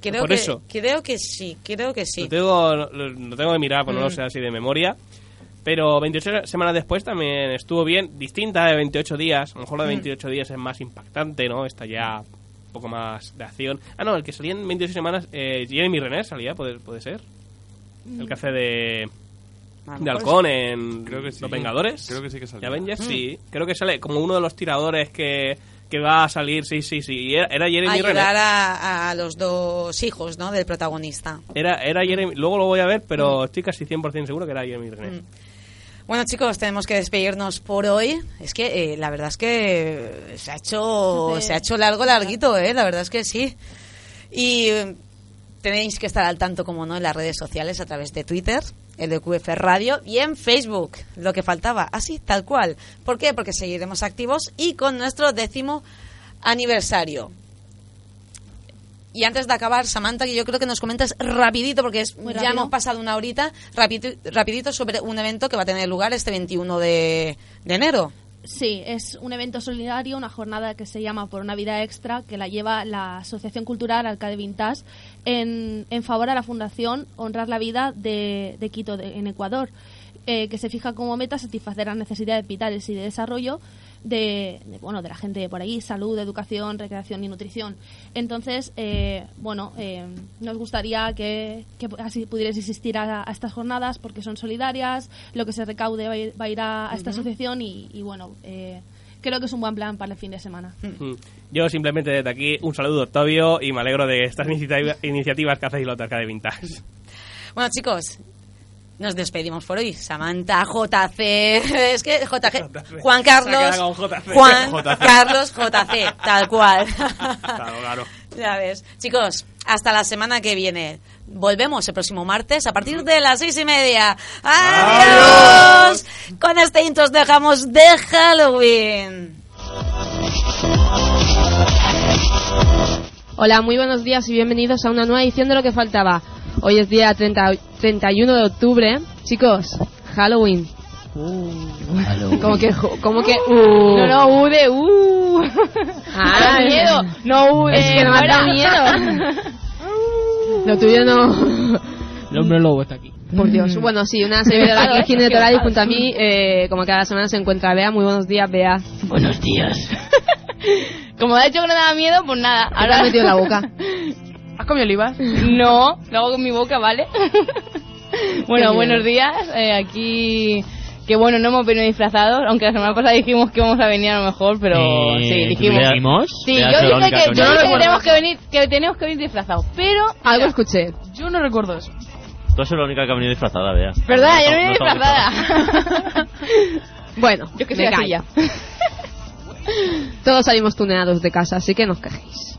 Creo
Por
que,
eso.
Creo que sí, creo que sí.
Lo, tengo, lo, lo tengo que mirar, pues no lo
Mm.
sé así de memoria. Pero 28 semanas después también estuvo bien, distinta de 28 días. A lo mejor la de
Mm.
28 días es más impactante, ¿no? Esta ya un poco más de acción. Ah, no, el que salía en 28 semanas, eh, Jeremy Renner salía, puede, puede ser. El que hace de, de halcón
sí.
en
Creo que sí.
Los Vengadores.
Creo que sí que
De
salía.
Avengers,
Mm.
sí. Creo que sale como uno de los tiradores que, que va a salir, sí, sí, sí. Era, era Jeremy
Ayudar
Renner.
a, a los dos hijos, ¿no? Del protagonista.
Era, era Jeremy, luego lo voy a ver, pero estoy casi 100% seguro que era Jeremy Renner.
Mm. Bueno, chicos, tenemos que despedirnos por hoy. Es que eh, la verdad es que se ha hecho
Sí.
se ha hecho largo, larguito, ¿eh? La verdad es que sí. Y eh, tenéis que estar al tanto, como no, en las redes sociales a través de Twitter, el QF Radio y en Facebook, lo que faltaba, así, tal cual. ¿Por qué? Porque seguiremos activos y con nuestro décimo aniversario. Y antes de acabar, Samantha, que yo creo que nos comentas rapidito, porque es, ya hemos pasado una horita, rapidito, rapidito sobre un evento que va a tener lugar este 21 de, de enero.
Sí, es un evento solidario, una jornada que se llama Por una vida extra, que la lleva la Asociación Cultural Alcade Vintage en, en favor a la Fundación Honrar la Vida de, de Quito, de- en Ecuador, eh, que se fija como meta satisfacer las necesidades vitales y de desarrollo de, de, bueno de la gente de por ahí, salud, educación, recreación y nutrición. Entonces, eh, bueno, eh, nos gustaría que, que así pudierais asistir a, a estas jornadas porque son solidarias, lo que se recaude va a ir, va a, ir a- a esta asociación y, y bueno, eh, creo que es un buen plan para el fin de semana.
Yo simplemente desde aquí un saludo, Octavio, y me alegro de estas iniciativa- iniciativas que hacéis los de Arcade Vintage.
Bueno, chicos, nos despedimos por hoy. Samantha, JC, es que JG, Juan Carlos,
JC.
Juan
JC.
Carlos JC, tal cual.
Claro, claro.
Ya ves. Chicos, hasta la semana que viene. Volvemos el próximo martes a partir de las seis y media. ¡Adiós! Con este intro os dejamos de Halloween.
Hola, muy buenos días y bienvenidos a una nueva edición de Lo que faltaba. Hoy es día 30 31 de octubre. Chicos, Halloween. Como que, como que, uh.
No, no, U de U.
Ah,
Da miedo. No U de
Es que no me da miedo. Lo tuyo no.
El hombre lobo está aquí.
Por Dios. Bueno, sí, una servidora aquí, Gine Toral, y junto a mí, eh, como cada semana se encuentra Bea. Muy buenos días, Bea.
Buenos días.
Como ha dicho que no daba miedo, pues nada.
¿Qué te has metido en la boca?
¿Has comido olivas? No, lo hago con mi boca, ¿vale? bueno, buenos días. eh, aquí... Que bueno, no hemos venido disfrazados, aunque la semana pasada dijimos que íbamos a venir a lo mejor, pero
Eh,
sí,
¿tú
dijimos.
dijimos?
Sí, yo dije que, yo
no
dije que tenemos que venir, que tenemos que venir disfrazados, pero
Algo escuché.
yo no recuerdo eso.
Tú eres la única que ha venido disfrazada, vea.
¿Verdad? Yo no
No,
vine
no
disfrazada.
Bueno,
Yo que soy
me
ya.
Todos salimos tuneados de casa, así que no os quejéis.